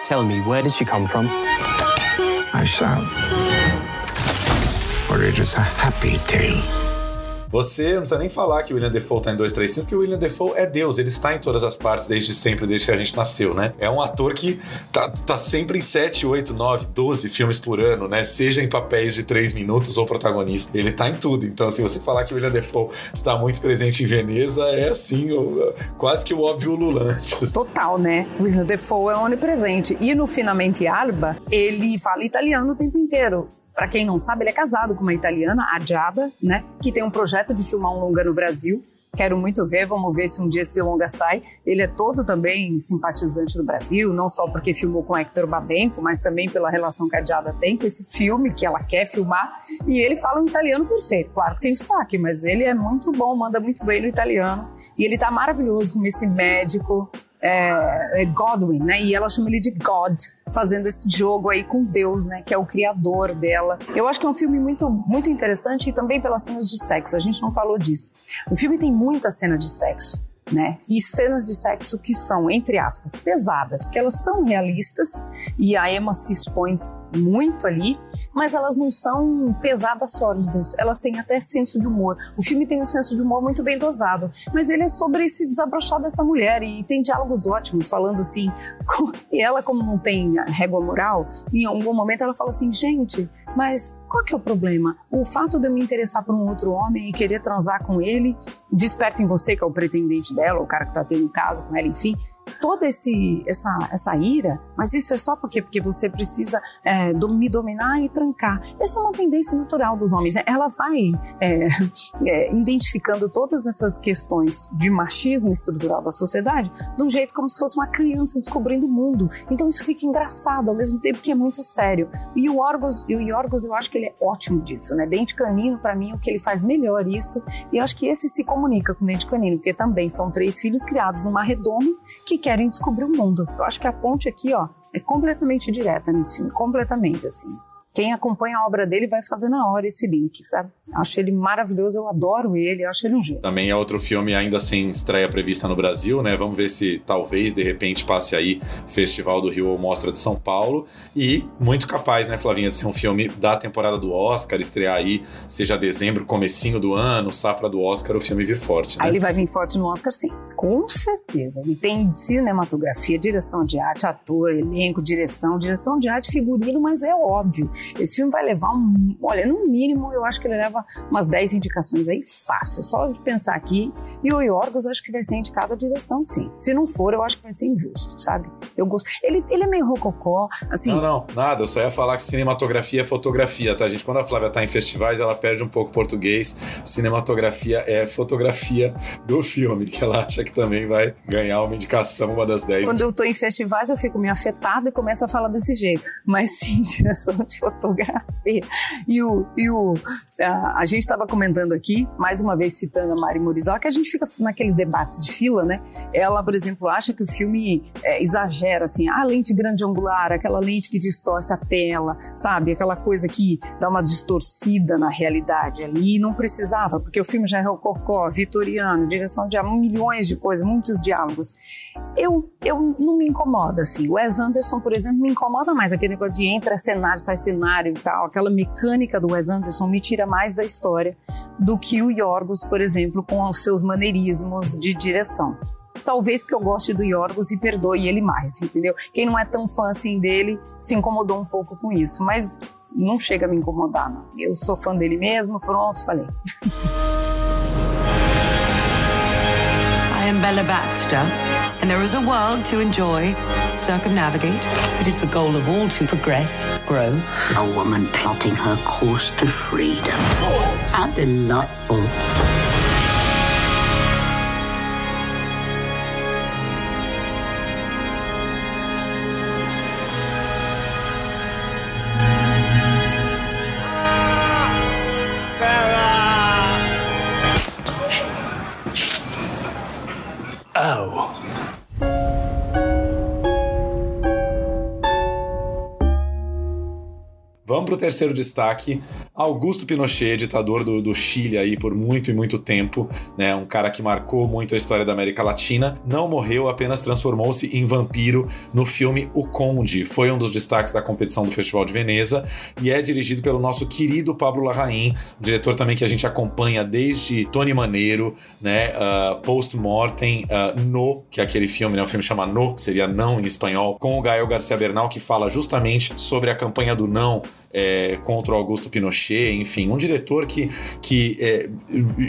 C: Tell me, where did she come from?
F: I shall. It is a happy tale.
A: Você não precisa nem falar que o William Defoe tá em 2, 3, 5, porque o William Defoe é Deus, ele está em todas as partes desde sempre, desde que a gente nasceu, né? É um ator que tá, tá sempre em 7, 8, 9, 12 filmes por ano, né? Seja em papéis de 3 minutos ou protagonista. Ele tá em tudo. Então, se você falar que o William Defoe está muito presente em Veneza, é assim, o- quase que o óbvio ululante.
B: Total, né? O William Defoe é onipresente. E no Finamente Alba, ele fala italiano o tempo inteiro. Pra quem não sabe, ele é casado com uma italiana, a Giada, né? Que tem um projeto de filmar um longa no Brasil. Quero muito ver, vamos ver se um dia esse longa sai. Ele é todo também simpatizante do Brasil, não só porque filmou com Hector Babenco, mas também pela relação que a Giada tem com esse filme que ela quer filmar. E ele fala um italiano perfeito, claro que tem sotaque, mas ele é muito bom, manda muito bem no italiano. E ele tá maravilhoso como esse médico, é, é Godwin, né? E ela chama ele de God, fazendo esse jogo aí com Deus, né? Que é o criador dela. Eu acho que é um filme muito, muito interessante e também pelas cenas de sexo. A gente não falou disso. O filme tem muita cena de sexo. Né? E cenas de sexo que são, entre aspas, pesadas, porque elas são realistas e a Emma se expõe muito ali, mas elas não são pesadas sólidas, elas têm até senso de humor. O filme tem um senso de humor muito bem dosado, mas ele é sobre esse desabrochar dessa mulher e tem diálogos ótimos, falando assim, com- e ela como não tem régua moral, em algum momento ela fala assim, gente, mas qual que é o problema? O fato de eu me interessar por um outro homem e querer transar com ele, desperta em você que é o pretendente dela, o cara que tá tendo um caso com ela, enfim, toda esse, essa, essa ira, mas isso é só porque, porque você precisa é, do- me dominar e trancar. Essa é uma tendência natural dos homens. Né? Ela vai é, é, identificando todas essas questões de machismo estrutural da sociedade de um jeito como se fosse uma criança descobrindo o mundo. Então isso fica engraçado ao mesmo tempo que é muito sério. E o Orgos, e o Yorgos, eu acho que ele é ótimo disso, né? Dente Canino, para mim, o que ele faz melhor isso. E eu acho que esse se comunica com Dente Canino, porque também são três filhos criados numa redoma que querem descobrir o mundo. Eu acho que a ponte aqui, ó, é completamente direta nesse filme, completamente assim. Quem acompanha a obra dele vai fazer na hora esse link, sabe? Acho ele maravilhoso, eu adoro ele, acho ele um gênio.
A: Também é outro filme ainda sem estreia prevista no Brasil, né? Vamos ver se talvez de repente passe aí Festival do Rio ou Mostra de São Paulo e muito capaz, né, Flavinha, de ser um filme da temporada do Oscar, estrear aí, seja dezembro, comecinho do ano, safra do Oscar, o filme vir forte, né?
B: Aí ele vai vir forte no Oscar, sim, com certeza. Ele tem cinematografia, direção de arte, ator, elenco, direção, direção de arte, figurino, mas é óbvio. Esse filme vai levar um. Olha, no mínimo, eu acho que ele leva umas 10 indicações aí fácil. Só de pensar aqui. E o Yorgos, acho que vai ser indicado a direção, sim. Se não for, eu acho que vai ser injusto, sabe? Eu gosto. Ele, ele é meio rococó, assim.
A: Não, não, nada. Eu só ia falar que cinematografia é fotografia, tá, gente? Quando a Flávia tá em festivais, ela perde um pouco português. Cinematografia é fotografia do filme, que ela acha que também vai ganhar uma indicação, uma das 10.
B: Quando eu tô em festivais, eu fico meio afetada e começo a falar desse jeito. Mas sim, direção de fotografia. E o, e o a, a gente estava comentando aqui, mais uma vez citando a Mari Murizal, que a gente fica naqueles debates de fila, né? Ela, por exemplo, acha que o filme é, exagera, assim, a lente grande angular, aquela lente que distorce a tela, sabe? Aquela coisa que dá uma distorcida na realidade ali. E não precisava, porque o filme já é rococó, vitoriano, direção de milhões de coisas, muitos diálogos. Eu, eu não me incomoda, assim. O Wes Anderson, por exemplo, me incomoda mais aquele negócio de entra cenário, sai cenário e tal. Aquela mecânica do Wes Anderson me tira mais da história do que o Yorgos, por exemplo, com os seus maneirismos de direção. Talvez porque eu goste do Yorgos e perdoe ele mais, entendeu? Quem não é tão fã assim dele se incomodou um pouco com isso, mas não chega a me incomodar, não. Eu sou fã dele mesmo, pronto, falei.
G: I am Bella Baxter, and there is a world to enjoy, circumnavigate. It is the goal of all to progress, grow.
H: A woman plotting her course to freedom. How delightful.
A: Vamos para o terceiro destaque. Augusto Pinochet, ditador do, do, Chile aí por muito e muito tempo, né? Um cara que marcou muito a história da América Latina, não morreu, apenas transformou-se em vampiro no filme O Conde. Foi um dos destaques da competição do Festival de Veneza e é dirigido pelo nosso querido Pablo Larraín, diretor também que a gente acompanha desde Tony Maneiro, né? Uh, Post Mortem, uh, No, que é aquele filme, né? O filme chama No, que seria não em espanhol, com o Gael Garcia Bernal, que fala justamente sobre a campanha do não é, contra o Augusto Pinochet, enfim, um diretor que, que é,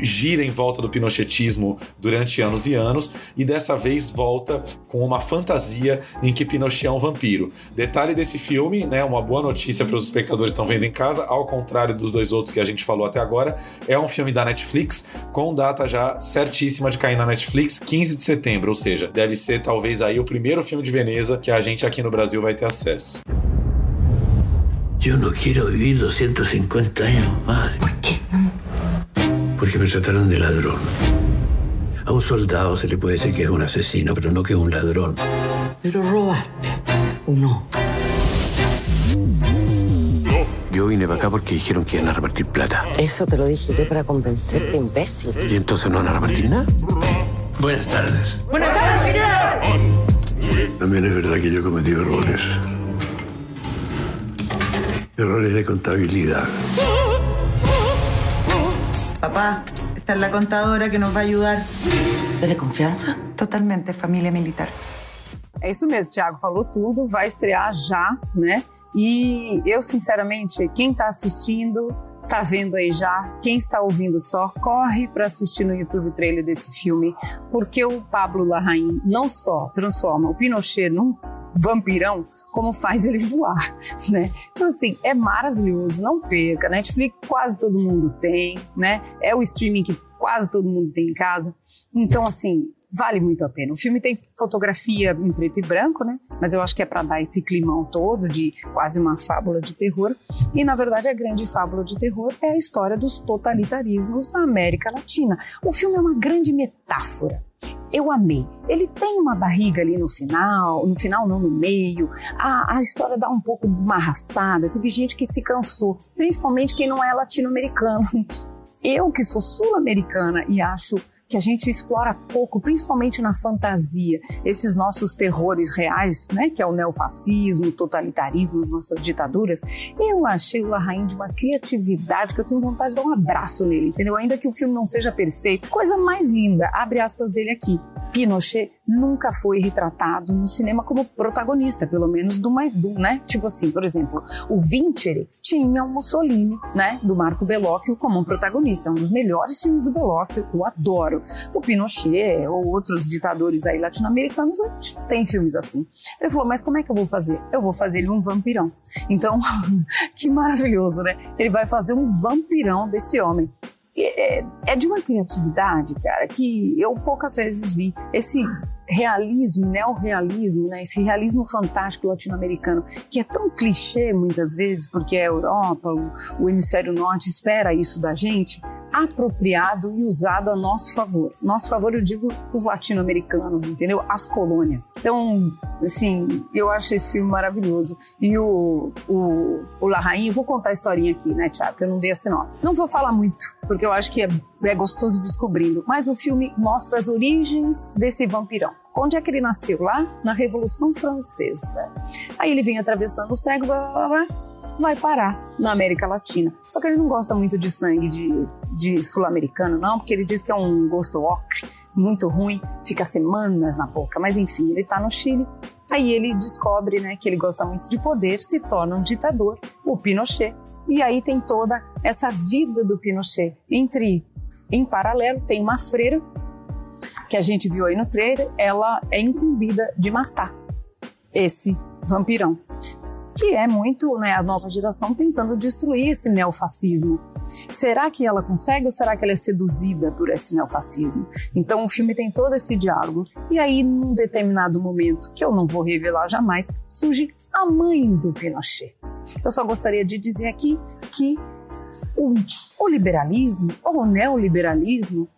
A: gira em volta do pinochetismo durante anos e anos e dessa vez volta com uma fantasia em que Pinochet é um vampiro. Detalhe desse filme, né, uma boa notícia para os espectadores que estão vendo em casa, ao contrário dos dois outros que a gente falou até agora, é um filme da Netflix com data já certíssima de cair na Netflix, 15 de setembro, ou seja, deve ser talvez aí o primeiro filme de Veneza que a gente aqui no Brasil vai ter acesso.
H: Yo no quiero vivir 250 años más. ¿Por qué? Porque me trataron de ladrón. A un soldado se le puede decir que es un asesino, pero no que es un ladrón.
G: Pero robaste, ¿o no?
H: Yo vine para acá porque dijeron que iban a repartir plata.
I: Eso te lo dije yo para convencerte, imbécil.
H: ¿Y entonces no van a repartir nada? Buenas tardes.
G: Buenas tardes, señor.
H: También es verdad que yo he cometido errores. Errores de contabilidad.
J: Papá, esta es la contadora que nos va a ayudar.
I: ¿Es de confiança?
J: Totalmente, família militar.
B: É isso mesmo, Thiago falou tudo, vai estrear já, né? E eu, sinceramente, quem está assistindo, tá vendo aí já, quem está ouvindo só, corre para assistir no YouTube o trailer desse filme, porque o Pablo Larraín não só transforma o Pinochet num vampirão, como faz ele voar, né? Então, assim, é maravilhoso, não perca. Netflix quase todo mundo tem, né? É o streaming que quase todo mundo tem em casa. Então, assim, vale muito a pena. O filme tem fotografia em preto e branco, né? Mas eu acho que é para dar esse climão todo de quase uma fábula de terror. E na verdade a grande fábula de terror é a história dos totalitarismos na América Latina. O filme é uma grande metáfora eu amei. Ele tem uma barriga ali no final, no final não, no meio. A, a história dá um pouco uma arrastada. Teve gente que se cansou, principalmente quem não é latino-americano. Eu que sou sul-americana e acho que a gente explora pouco, principalmente na fantasia, esses nossos terrores reais, né, que é o neofascismo, o totalitarismo, as nossas ditaduras, eu achei o Larraín de uma criatividade que eu tenho vontade de dar um abraço nele, entendeu? Ainda que o filme não seja perfeito, coisa mais linda, abre aspas dele aqui. Pinochet nunca foi retratado no cinema como protagonista, pelo menos do, do né? Tipo assim, por exemplo, o Vincere tinha o Mussolini, né, do Marco Bellocchio como um protagonista, um dos melhores filmes do Bellocchio, eu adoro. O Pinochet ou outros ditadores aí latino-americanos tem filmes assim. Ele falou, mas como é que eu vou fazer? Eu vou fazer ele um vampirão. Então, que maravilhoso, né? Ele vai fazer um vampirão desse homem. É, é, de uma criatividade, cara, que eu poucas vezes vi. Esse realismo, neorrealismo, né? esse realismo fantástico latino-americano, que é tão clichê muitas vezes, porque a Europa, o, o hemisfério norte espera isso da gente, apropriado e usado a nosso favor. Nosso favor, eu digo os latino-americanos, entendeu? As colônias. Então, assim, eu acho esse filme maravilhoso. E o, o, o La Rainha, vou contar a historinha aqui, né, Tiago? Que eu não dei a sinopse. Não vou falar muito, porque eu acho que é, é gostoso descobrindo. Mas o filme mostra as origens desse vampirão. Onde é que ele nasceu? Lá na Revolução Francesa. Aí ele vem atravessando o século, blá, blá, blá, vai parar na América Latina. Só que ele não gosta muito de sangue de, de sul-americano, não, porque ele diz que é um gosto ocre, muito ruim, fica semanas na boca. Mas enfim, ele está no Chile. Aí ele descobre né, que ele gosta muito de poder, se torna um ditador, o Pinochet. E aí tem toda essa vida do Pinochet. Entre, em paralelo, tem uma freira, que a gente viu aí no trailer, ela é incumbida de matar esse vampirão que é muito né, a nova geração tentando destruir esse neofascismo. Será que ela consegue ou será que ela é seduzida por esse neofascismo? Então o filme tem todo esse diálogo. E aí, num determinado momento, que eu não vou revelar jamais, surge a mãe do Pinochet. Eu só gostaria de dizer aqui que o, o liberalismo ou o neoliberalismo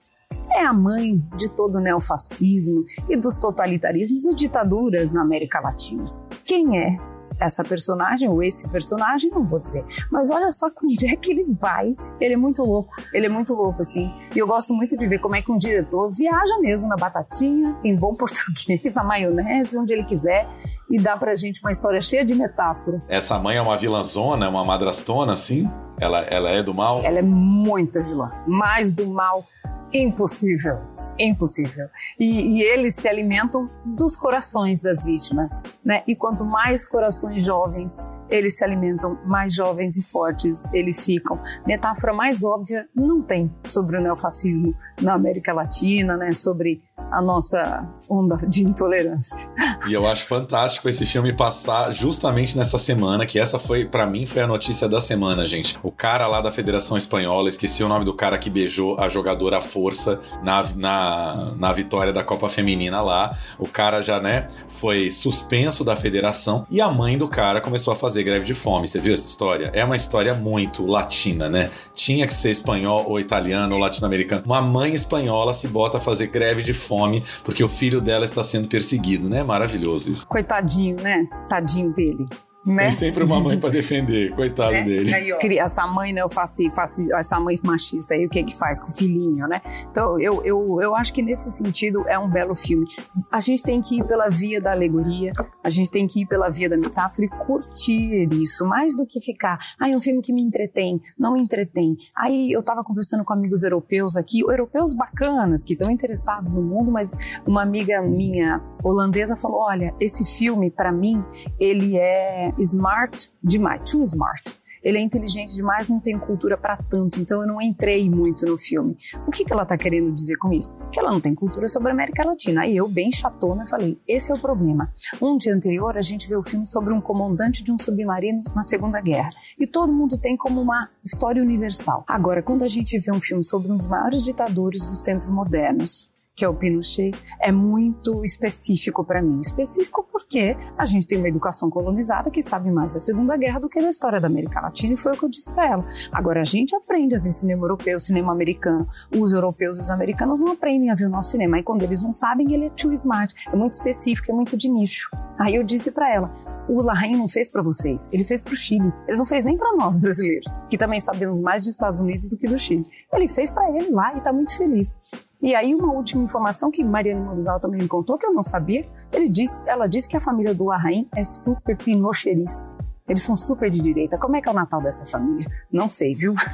B: é a mãe de todo o neofascismo e dos totalitarismos e ditaduras na América Latina. Quem é essa personagem ou esse personagem, não vou dizer. Mas olha só onde é que ele vai. Ele é muito louco. Ele é muito louco, assim. E eu gosto muito de ver como é que um diretor viaja mesmo na batatinha, em bom português, na maionese, onde ele quiser, e dá pra gente uma história cheia de metáfora.
A: Essa mãe é uma vilãzona, é uma madrastona, assim? Ela, ela é do mal?
B: Ela é muito vilã. Mais do mal impossível impossível. E, e, eles se alimentam dos corações das vítimas, né? E quanto mais corações jovens eles se alimentam, mais jovens e fortes eles ficam. Metáfora mais óbvia não tem sobre o neofascismo na América Latina, né? Sobre a nossa onda de intolerância.
A: E eu acho fantástico esse filme passar justamente nessa semana, que essa foi, para mim, foi a notícia da semana, gente. O cara lá da Federação Espanhola, esqueci o nome do cara que beijou a jogadora à força na, na, na vitória da Copa Feminina lá. O cara já, né, foi suspenso da federação e a mãe do cara começou a fazer greve de fome. Você viu essa história? É uma história muito latina, né? Tinha que ser espanhol ou italiano ou latino-americano. Uma mãe espanhola se bota a fazer greve de fome porque o filho dela está sendo perseguido, né? Maravilhoso isso.
B: Coitadinho, né? Tadinho dele. Né?
A: Tem sempre uma mãe para defender, coitado
B: né?
A: dele.
B: Aí, essa mãe, né, eu faço, faço, essa mãe machista aí, o que que faz com o filhinho, né? Então, eu, eu, eu acho que nesse sentido é um belo filme. A gente tem que ir pela via da alegoria, a gente tem que ir pela via da metáfora e curtir isso, mais do que ficar, ah, é um filme que me entretém, não me entretém. Aí eu tava conversando com amigos europeus aqui, europeus bacanas, que estão interessados no mundo, mas uma amiga minha holandesa falou, olha, esse filme, para mim, ele é smart demais, too smart. Ele é inteligente demais, não tem cultura para tanto, então eu não entrei muito no filme. O que, que ela tá querendo dizer com isso? Que ela não tem cultura sobre a América Latina. Aí eu, bem chatona, falei: esse é o problema. Um dia anterior, a gente vê o filme sobre um comandante de um submarino na Segunda Guerra. E todo mundo tem como uma história universal. Agora, quando a gente vê um filme sobre um dos maiores ditadores dos tempos modernos, que é o Pinochet, é muito específico para mim. Específico porque a gente tem uma educação colonizada que sabe mais da Segunda Guerra do que da história da América Latina, e foi o que eu disse para ela. Agora, a gente aprende a ver cinema europeu, cinema americano. Os europeus e os americanos não aprendem a ver o nosso cinema. E quando eles não sabem, ele é too smart, é muito específico, é muito de nicho. Aí eu disse para ela: o Larraín não fez para vocês, ele fez para o Chile. Ele não fez nem para nós brasileiros, que também sabemos mais dos Estados Unidos do que do Chile. Ele fez para ele lá e está muito feliz. E aí uma última informação que Mariana Morizal também me contou que eu não sabia, ele disse, ela disse que a família do Larraín é super pinocherista. Eles são super de direita. Como é que é o Natal dessa família? Não sei, viu?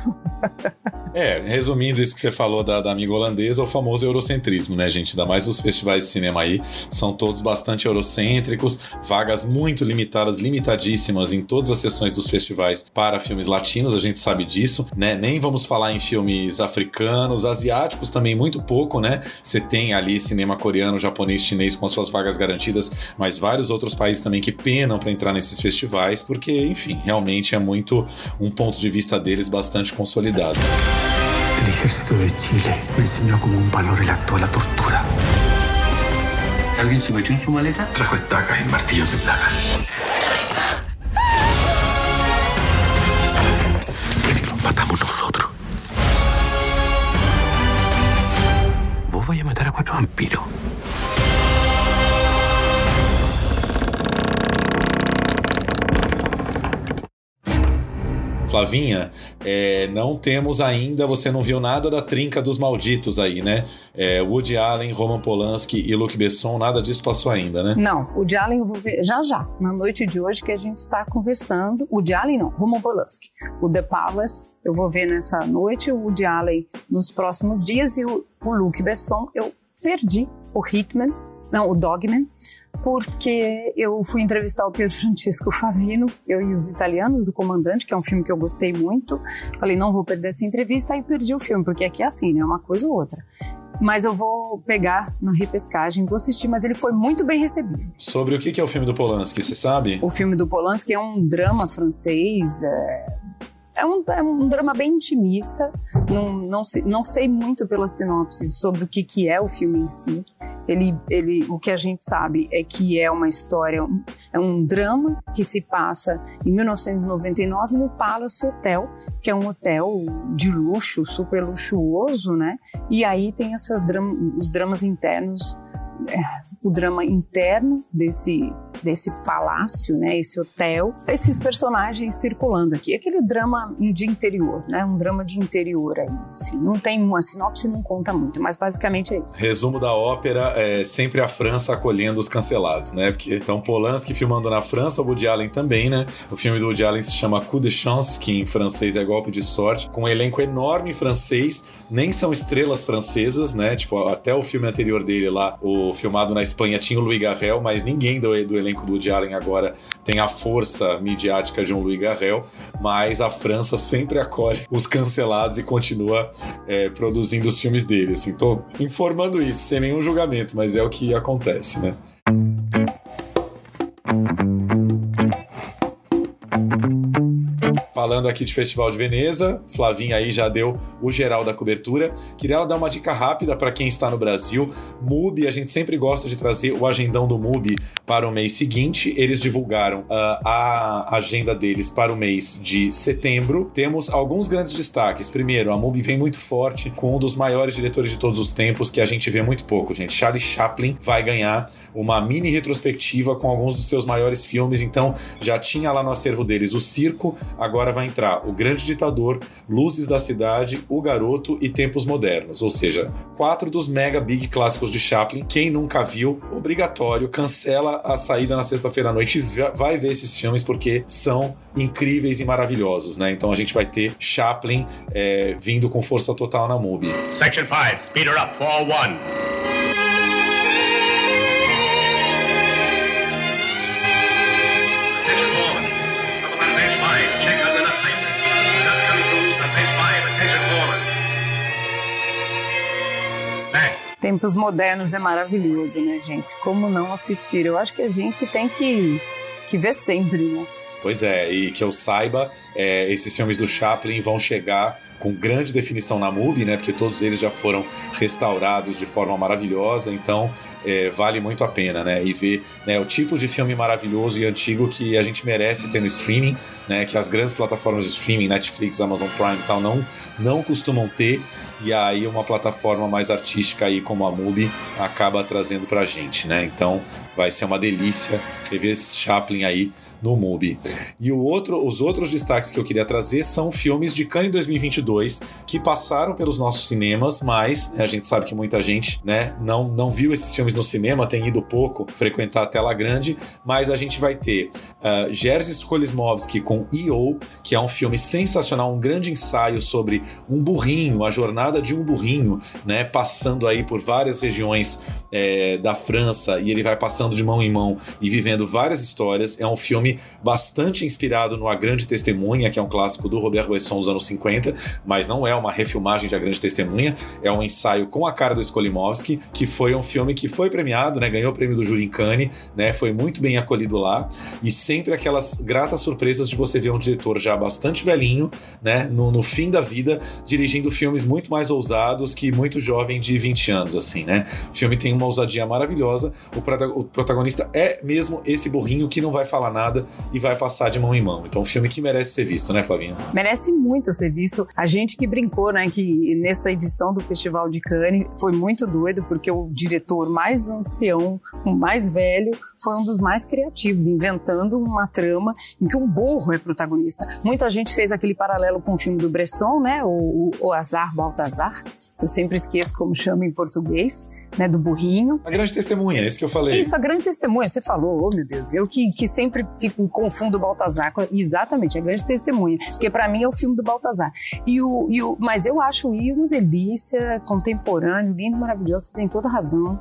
A: É, resumindo isso que você falou da, da amiga holandesa, o famoso eurocentrismo, né, gente? Ainda mais os festivais de cinema aí, são todos bastante eurocêntricos, vagas muito limitadas, limitadíssimas em todas as sessões dos festivais para filmes latinos, a gente sabe disso, né? Nem vamos falar em filmes africanos, asiáticos também muito pouco, né? Você tem ali cinema coreano, japonês, chinês com as suas vagas garantidas, mas vários outros países também que penam para entrar nesses festivais, porque, enfim, realmente é muito um ponto de vista deles bastante consolidado.
H: El ejército de Chile me enseñó como un valor el acto de la tortura.
K: ¿Alguien se metió en su maleta?
H: Trajo estacas y martillos de plata. ¿Y si los matamos nosotros? Vos vais a matar a cuatro vampiros.
A: Flavinha, é, não temos ainda, você não viu nada da trinca dos malditos aí, né? É, Woody Allen, Roman Polanski e Luc Besson, nada disso passou ainda, né?
B: Não, o Woody Allen eu vou ver já já, na noite de hoje que a gente está conversando. O Woody Allen não, Roman Polanski. O The Palace eu vou ver nessa noite, o Woody Allen nos próximos dias e o, o Luc Besson eu perdi, o Hitman, não, o Dogman, porque eu fui entrevistar o Pier Francesco Favino, eu e os italianos do Comandante, que é um filme que eu gostei muito. Falei, não vou perder essa entrevista, aí perdi o filme, porque aqui é assim, né? Uma coisa ou outra. Mas eu vou pegar na repescagem, vou assistir, mas ele foi muito bem recebido.
A: Sobre o que é o filme do Polanski, você sabe?
B: O filme do Polanski é um drama francês. É... É um, é um, drama bem intimista, não, não, não sei muito pela sinopse sobre o que, que é o filme em si. Ele, ele, o que a gente sabe é que é uma história, é um drama que se passa em 1999 no Palace Hotel, que é um hotel de luxo, super luxuoso, né? E aí tem essas dram os dramas internos é, o drama interno desse, desse palácio, né, esse hotel, esses personagens circulando aqui, aquele drama de interior, né, um drama de interior aí, assim, não tem uma sinopse, não conta muito, mas basicamente é isso.
A: Resumo da ópera é sempre a França acolhendo os cancelados, né, porque então Polanski filmando na França, o Woody Allen também, né, o filme do Woody Allen se chama Coup de Chance, que em francês é golpe de sorte, com um elenco enorme francês, nem são estrelas francesas, né, tipo, até o filme anterior dele lá, o filmado na Espanha tinha o Louis Garrel, mas ninguém do, do elenco do Woody Allen agora tem a força midiática de um Louis Garrel, mas a França sempre acolhe os cancelados e continua é, produzindo os filmes dele. Assim, tô informando isso sem nenhum julgamento, mas é o que acontece, né? Falando aqui de Festival de Veneza. Flavinha aí já deu o geral da cobertura. Queria dar uma dica rápida para quem está no Brasil. MUBI, a gente sempre gosta de trazer o agendão do MUBI para o mês seguinte. Eles divulgaram uh, a agenda deles para o mês de setembro. Temos alguns grandes destaques. Primeiro, a MUBI vem muito forte com um dos maiores diretores de todos os tempos que a gente vê muito pouco, gente. Charlie Chaplin vai ganhar uma mini retrospectiva com alguns dos seus maiores filmes. Então, já tinha lá no acervo deles o Circo, agora vai entrar O Grande Ditador, Luzes da Cidade, O Garoto e Tempos Modernos, ou seja, quatro dos mega big clássicos de Chaplin. Quem nunca viu, obrigatório, cancela a saída na sexta-feira à noite e vai ver esses filmes porque são incríveis e maravilhosos, né? Então a gente vai ter Chaplin é, vindo com força total na MUBI.
L: Section 5, speed her up, 4-1.
B: Tempos modernos é maravilhoso, né, gente? Como não assistir? Eu acho que a gente tem que, que ver sempre, né?
A: Pois é, e que eu saiba, é, esses filmes do Chaplin vão chegar com grande definição na MUBI, né? Porque todos eles já foram restaurados de forma maravilhosa, então é, vale muito a pena, né? E ver né, o tipo de filme maravilhoso e antigo que a gente merece ter no streaming, né? Que as grandes plataformas de streaming, Netflix, Amazon Prime e tal, não, não costumam ter. E aí uma plataforma mais artística aí como a MUBI acaba trazendo pra gente, né? Então vai ser uma delícia rever Chaplin aí no MUBI. E o outro, os outros destaques que eu queria trazer são filmes de Cannes 2022 que passaram pelos nossos cinemas, mas né, a gente sabe que muita gente né, não, não viu esses filmes no cinema, tem ido pouco frequentar a tela grande, mas a gente vai ter uh, Jerzy Skolimowski com E.O., que é um filme sensacional, um grande ensaio sobre um burrinho, a jornada de um burrinho, né, passando aí por várias regiões é, da França e ele vai passando de mão em mão e vivendo várias histórias. É um filme bastante inspirado no A Grande Testemunha, que é um clássico do Robert Bresson dos anos 50, mas não é uma refilmagem de A Grande Testemunha, é um ensaio com a cara do Skolimowski, que foi um filme que foi premiado, né, ganhou o prêmio do Júri Cane, né, foi muito bem acolhido lá, e sempre aquelas gratas surpresas de você ver um diretor já bastante velhinho, né, no, no fim da vida, dirigindo filmes muito mais ousados que muito jovem de 20 anos, assim, né. O filme tem uma ousadia maravilhosa, o protagonista é mesmo esse burrinho que não vai falar nada, e vai passar de mão em mão. Então, um filme que merece ser visto, né, Flavinha?
B: Merece muito ser visto. A gente que brincou, né, que nessa edição do Festival de Cannes foi muito doido, porque o diretor mais ancião, o mais velho, foi um dos mais criativos, inventando uma trama em que um burro é protagonista. Muita gente fez aquele paralelo com o filme do Bresson, né, o, o Azar Baltazar. Eu sempre esqueço como chama em português né, do burrinho.
A: A grande testemunha, é isso que eu falei.
B: Isso, a grande testemunha, você falou, oh meu Deus, eu que, que sempre fico, confundo o Baltazar com, exatamente, a grande testemunha, porque para mim é o filme do Baltazar. E o, e o, mas eu acho o uma delícia, contemporâneo, lindo, maravilhoso, você tem toda razão.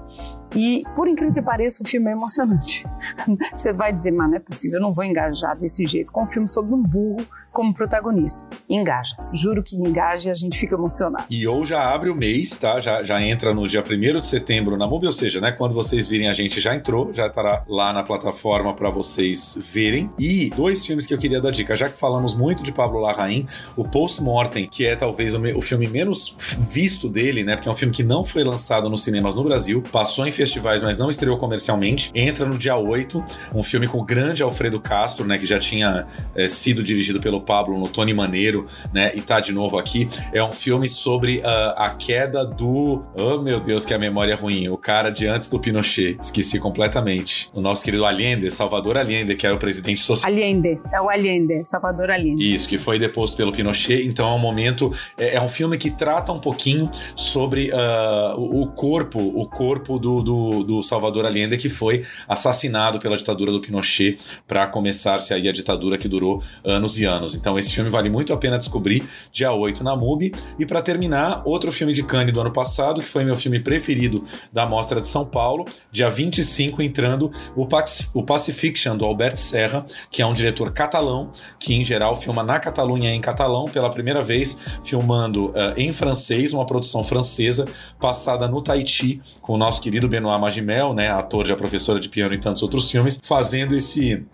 B: E, por incrível que pareça, o filme é emocionante. Você vai dizer, mas não é possível, eu não vou engajar desse jeito com um filme sobre um burro como protagonista. Engaja. Juro que engaja e a gente fica emocionado.
A: E ou já abre o mês, tá? Já, já entra no dia 1 de setembro na MUBI, ou seja, né? Quando vocês virem a gente já entrou, já estará lá na plataforma para vocês verem. E dois filmes que eu queria dar dica, já que falamos muito de Pablo Larraín, o Post-Mortem, que é talvez o, o filme menos visto dele, né? Porque é um filme que não foi lançado nos cinemas no Brasil, passou em festivais, mas não estreou comercialmente. Entra no dia 8, um filme com o grande Alfredo Castro, né? Que já tinha é, sido dirigido pelo Pablo no Tony Maneiro, né? E tá de novo aqui. É um filme sobre uh, a queda do. Oh, meu Deus, que a memória é ruim. O cara de antes do Pinochet. Esqueci completamente. O nosso querido Allende, Salvador Allende, que era o presidente social.
B: Allende, é o Allende, Salvador Allende.
A: Isso, que foi deposto pelo Pinochet. Então é um momento. É, é um filme que trata um pouquinho sobre uh, o, corpo, o corpo do, do, do Salvador Allende, que foi assassinado pela ditadura do Pinochet para começar-se aí a ditadura que durou anos e anos anos. Então esse filme vale muito a pena descobrir, dia 8 na MUBI. E para terminar, outro filme de Cannes do ano passado, que foi meu filme preferido da Mostra de São Paulo, dia 25 entrando o, Pax, o Pacifiction do Albert Serra, que é um diretor catalão, que em geral filma na Catalunha em catalão, pela primeira vez filmando uh, em francês, uma produção francesa, passada no Tahiti, com o nosso querido Benoit Magimel, né, ator de A Professora de Piano e tantos outros filmes, fazendo esse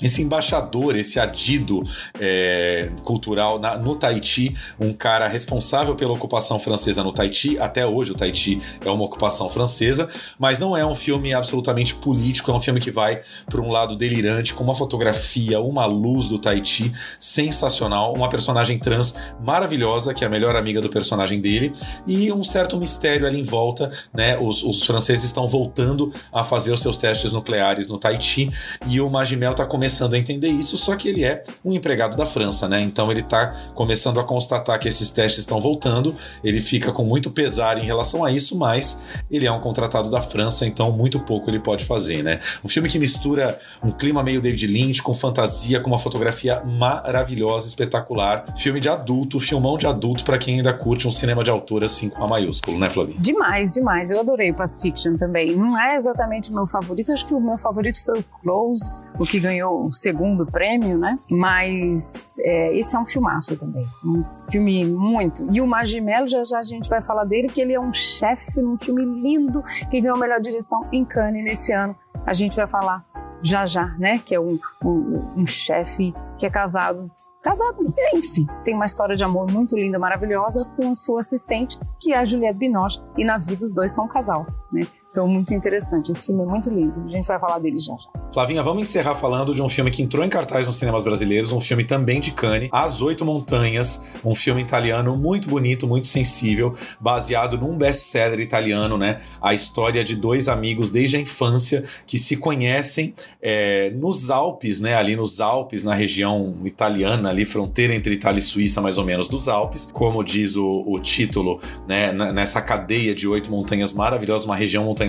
A: esse embaixador, esse adido é, cultural na, no Tahiti, um cara responsável pela ocupação francesa no Tahiti. Até hoje o Tahiti é uma ocupação francesa, mas não é um filme absolutamente político, é um filme que vai para um lado delirante, com uma fotografia, uma luz do Tahiti sensacional, uma personagem trans maravilhosa, que é a melhor amiga do personagem dele, e um certo mistério ali em volta, né? Os, os franceses estão voltando a fazer os seus testes nucleares no Tahiti, e o Magimel está começando começando a entender isso, só que ele é um empregado da França, né? Então ele está começando a constatar que esses testes estão voltando, ele fica com muito pesar em relação a isso, mas ele é um contratado da França, então muito pouco ele pode fazer, né? Um filme que mistura um clima meio David Lynch com fantasia, com uma fotografia maravilhosa, espetacular. Filme de adulto, filmão de adulto para quem ainda curte um cinema de autor assim com a maiúsculo, né, Flavinha?
B: Demais, demais. Eu adorei Pacifiction também. Não é exatamente o meu favorito, acho que o meu favorito foi o Close, o que ganhou o segundo prêmio, né? Mas é, esse é um filmaço também. Um filme muito. E o Magimelo, já já a gente vai falar dele, que ele é um chefe num filme lindo que ganhou a melhor direção em Cannes nesse ano. A gente vai falar Jajá, né? Que é um, um, um chefe que é casado casado, enfim, tem uma história de amor muito linda, maravilhosa com a sua assistente, que é a Juliette Binoche, e na vida os dois são um casal, né? Então, muito interessante. Esse filme é muito lindo. A gente vai falar dele já já.
A: Flavinha, vamos encerrar falando de um filme que entrou em cartaz nos cinemas brasileiros, um filme também de Cannes, As Oito Montanhas, um filme italiano muito bonito, muito sensível, baseado num best-seller italiano, né? A história de dois amigos desde a infância que se conhecem é, nos Alpes, né? Ali nos Alpes, na região italiana, ali fronteira entre Itália e Suíça, mais ou menos, dos Alpes, como diz o, o título, né? Nessa cadeia de oito montanhas maravilhosas, uma região montanhosa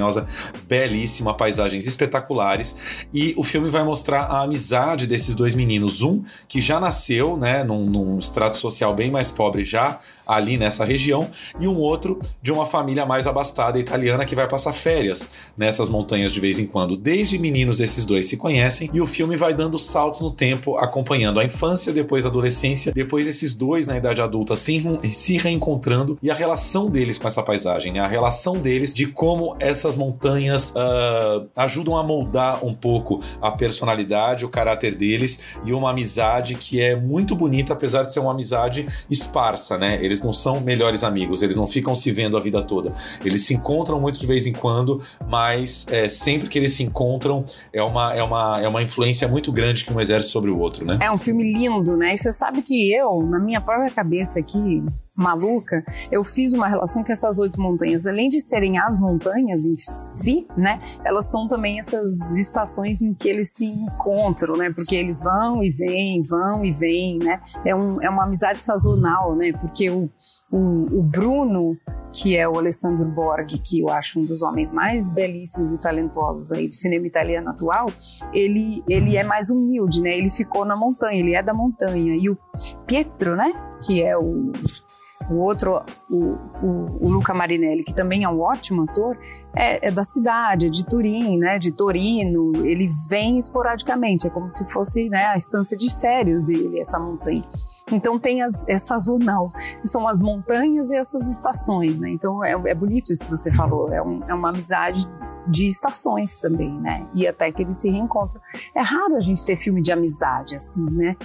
A: belíssima, paisagens espetaculares. E o filme vai mostrar a amizade desses dois meninos. Um que já nasceu, né, num, num estrato social bem mais pobre já, ali nessa região, e um outro de uma família mais abastada italiana que vai passar férias nessas montanhas de vez em quando. Desde meninos esses dois se conhecem e o filme vai dando saltos no tempo, acompanhando a infância, depois a adolescência, depois esses dois na idade adulta se, se reencontrando e a relação deles com essa paisagem, né? a relação deles de como essas montanhas uh, ajudam a moldar um pouco a personalidade, o caráter deles e uma amizade que é muito bonita, apesar de ser uma amizade esparsa, né? Eles eles não são melhores amigos, eles não ficam se vendo a vida toda. Eles se encontram muito de vez em quando, mas é, sempre que eles se encontram é uma, é, uma, é uma influência muito grande que um exerce sobre o outro, né?
B: É um filme lindo, né? E você sabe que eu, na minha própria cabeça aqui, maluca, eu fiz uma relação com essas oito montanhas, além de serem as montanhas em si, né? Elas são também essas estações em que eles se encontram, né? Porque eles vão e vêm, vão e vêm, né? É, um, é uma amizade sazonal, né? Porque o, o, o Bruno, que é o Alessandro Borghi, que eu acho um dos homens mais belíssimos e talentosos aí do cinema italiano atual, ele, ele é mais humilde, né? Ele ficou na montanha, ele é da montanha. E o Pietro, né? Que é o o outro, o, o, o, Luca Marinelli, que também é um ótimo ator, é, é, da cidade, é de Turim, né, de Torino. Ele vem esporadicamente, é como se fosse né, a estância de férias dele, essa montanha. Então tem as, é sazonal, são as montanhas e essas estações, né? Então é, é bonito isso que você falou, é, um, é uma amizade de estações também, né? E até que eles se reencontram. É raro a gente ter filme de amizade assim, né?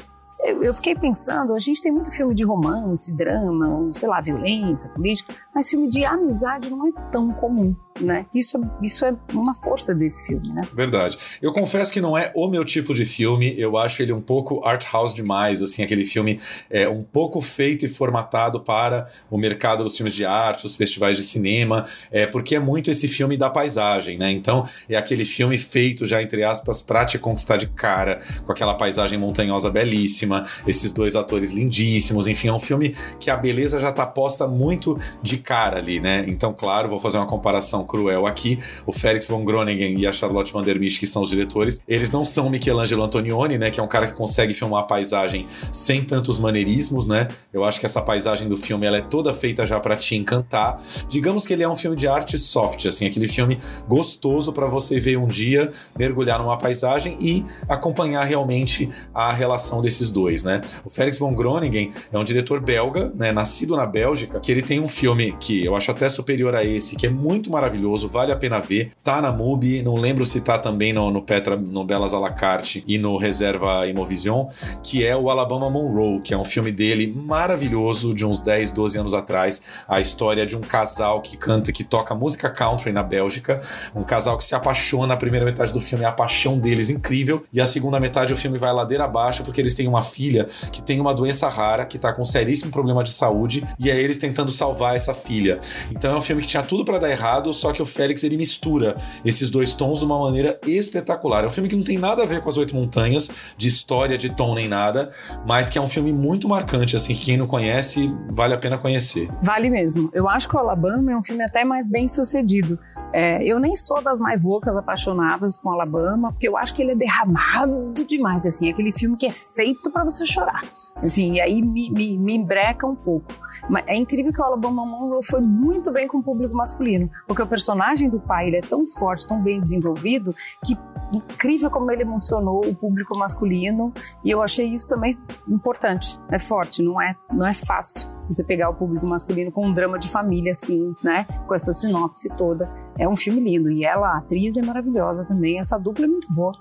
B: Eu, fiquei pensando, a gente tem muito filme de romance, drama, sei lá, violência, política, mas filme de amizade não é tão comum né? Isso, isso é uma força desse filme, né?
A: Verdade. Eu confesso que não é o meu tipo de filme, eu acho ele um pouco art house demais, assim, aquele filme é um pouco feito e formatado para o mercado dos filmes de arte, os festivais de cinema, é porque é muito esse filme da paisagem, né? Então, é aquele filme feito já entre aspas para te conquistar de cara, com aquela paisagem montanhosa belíssima, esses dois atores lindíssimos, enfim, é um filme que a beleza já tá posta muito de cara ali, né? Então, claro, vou fazer uma comparação cruel aqui. O Félix von Groningen e a Charlotte van der Misch, que são os diretores, eles não são Michelangelo Antonioni, né? Que é um cara que consegue filmar a paisagem sem tantos maneirismos, né? Eu acho que essa paisagem do filme ela é toda feita já para te encantar. Digamos que ele é um filme de arte soft, assim, aquele filme gostoso para você ver um dia, mergulhar numa paisagem e acompanhar realmente a relação desses dois, né? O Félix von Groningen é um diretor belga, né? Nascido na Bélgica, que ele tem um filme que eu acho até superior a esse, que é muito maravilhoso maravilhoso, vale a pena ver. Tá na MUBI, não lembro se tá também no, no Petra, no Belas à la carte e no Reserva Imovision, que é o Alabama Monroe, que é um filme dele maravilhoso de uns 10, 12 anos atrás, a história de um casal que canta, que toca música country na Bélgica, um casal que se apaixona, a primeira metade do filme é a paixão deles incrível, e a segunda metade o filme vai ladeira abaixo porque eles têm uma filha que tem uma doença rara, que tá com um seríssimo problema de saúde, e é eles tentando salvar essa filha. Então é um filme que tinha tudo para dar errado, só que o Félix ele mistura esses dois tons de uma maneira espetacular. É um filme que não tem nada a ver com as Oito Montanhas, de história, de tom nem nada, mas que é um filme muito marcante, assim, que quem não conhece, vale a pena conhecer.
B: Vale mesmo. Eu acho que o Alabama é um filme até mais bem sucedido. É, eu nem sou das mais loucas apaixonadas com Alabama, porque eu acho que ele é derramado demais, assim, é aquele filme que é feito para você chorar. Assim, e aí me, me, me embreca um pouco. Mas é incrível que o Alabama Monroe foi muito bem com o público masculino, porque o personagem do pai ele é tão forte, tão bem desenvolvido, que incrível como ele emocionou o público masculino. E eu achei isso também importante, é forte, não é, não é fácil você pegar o público masculino com um drama de família assim, né, com essa sinopse toda. É um filme lindo. E ela, a atriz, é maravilhosa também, essa dupla é muito boa.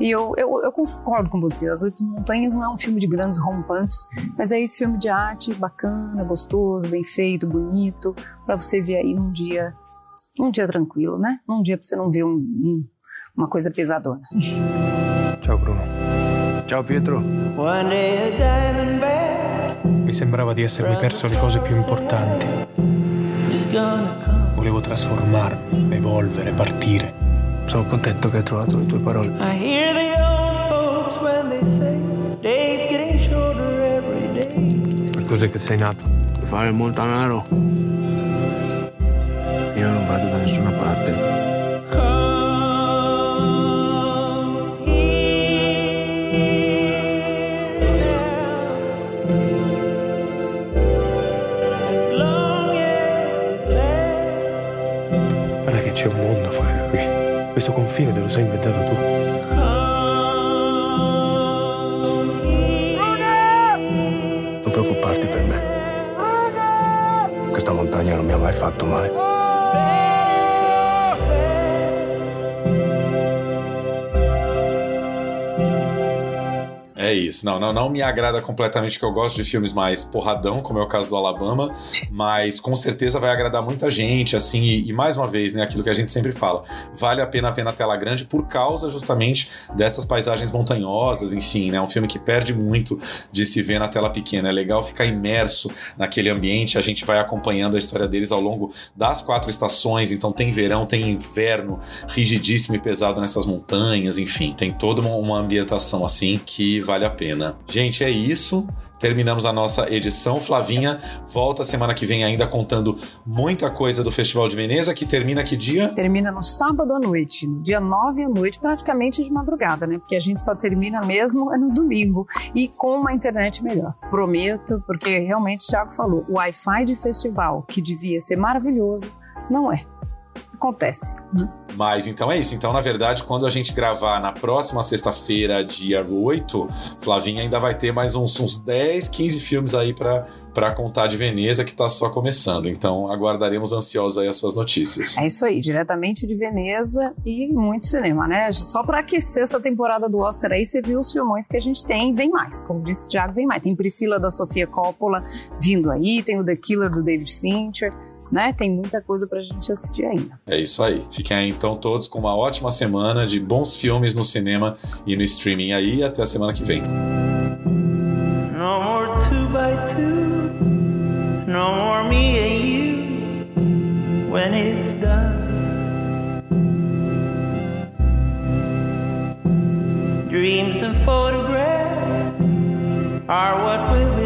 B: E eu, eu, eu concordo com você, As Oito Montanhas não é um filme de grandes rompantes, mas é esse filme de arte bacana, gostoso, bem feito, bonito, para você ver aí num dia, um dia tranquilo, né? Num dia para você não ver um, um, uma coisa pesadona.
M: Ciao Bruno.
N: Ciao Pietro.
M: Mi sembrava di essermi perso le cose più importanti. Volevo trasformarmi, evolvere, partire.
N: Sono contento che hai trovato le tue parole.
O: I hear the old folks when they say days getting shorter every day.
N: Per cos'è che sei nato?
H: Per fare il montanaro. Vado da nessuna parte.
M: Guarda che c'è un mondo fuori da qui. Questo confine te lo sei inventato tu.
N: Non preoccuparti per me. Questa montagna non mi ha mai fatto male.
A: É isso. Não, não, não me agrada completamente que eu gosto de filmes mais porradão, como é o caso do Alabama, mas com certeza vai agradar muita gente, assim, e, e, mais uma vez, né, aquilo que a gente sempre fala, vale a pena ver na tela grande por causa justamente dessas paisagens montanhosas, enfim, né, um filme que perde muito de se ver na tela pequena. É legal ficar imerso naquele ambiente, a gente vai acompanhando a história deles ao longo das quatro estações, então tem verão, tem inverno rigidíssimo e pesado nessas montanhas, enfim, tem toda uma, uma ambientação assim que vale a pena. Gente, é isso. Terminamos a nossa edição. Flavinha volta semana que vem ainda contando muita coisa do Festival de Veneza, que termina que dia?
B: Termina no sábado à noite, no dia 9 à noite, praticamente de madrugada, né? Porque a gente só termina mesmo no domingo e com uma internet melhor. Prometo, porque realmente o Thiago falou, o Wi-Fi de festival, que devia ser maravilhoso, não é acontece. Né?
A: Mas então é isso. Então, na verdade, quando a gente gravar na próxima sexta-feira, dia 8, Flavinha ainda vai ter mais uns, uns 10, 15 filmes aí para para contar de Veneza, que está só começando. Então, aguardaremos ansiosos aí as suas notícias.
B: É isso aí, diretamente de Veneza e muito cinema, né? Só para aquecer essa temporada do Oscar aí, você viu os filmões que a gente tem, vem mais. Como disse o Thiago, vem mais. Tem Priscila da Sofia Coppola vindo aí, tem o The Killer do David Fincher né? Tem muita coisa pra gente assistir ainda.
A: É isso aí. Fiquem aí então todos com uma ótima semana de bons filmes no cinema e no streaming aí. Até a semana que vem.
O: No more two by two, no more me and you when it's done. Dreams and photographs are what will be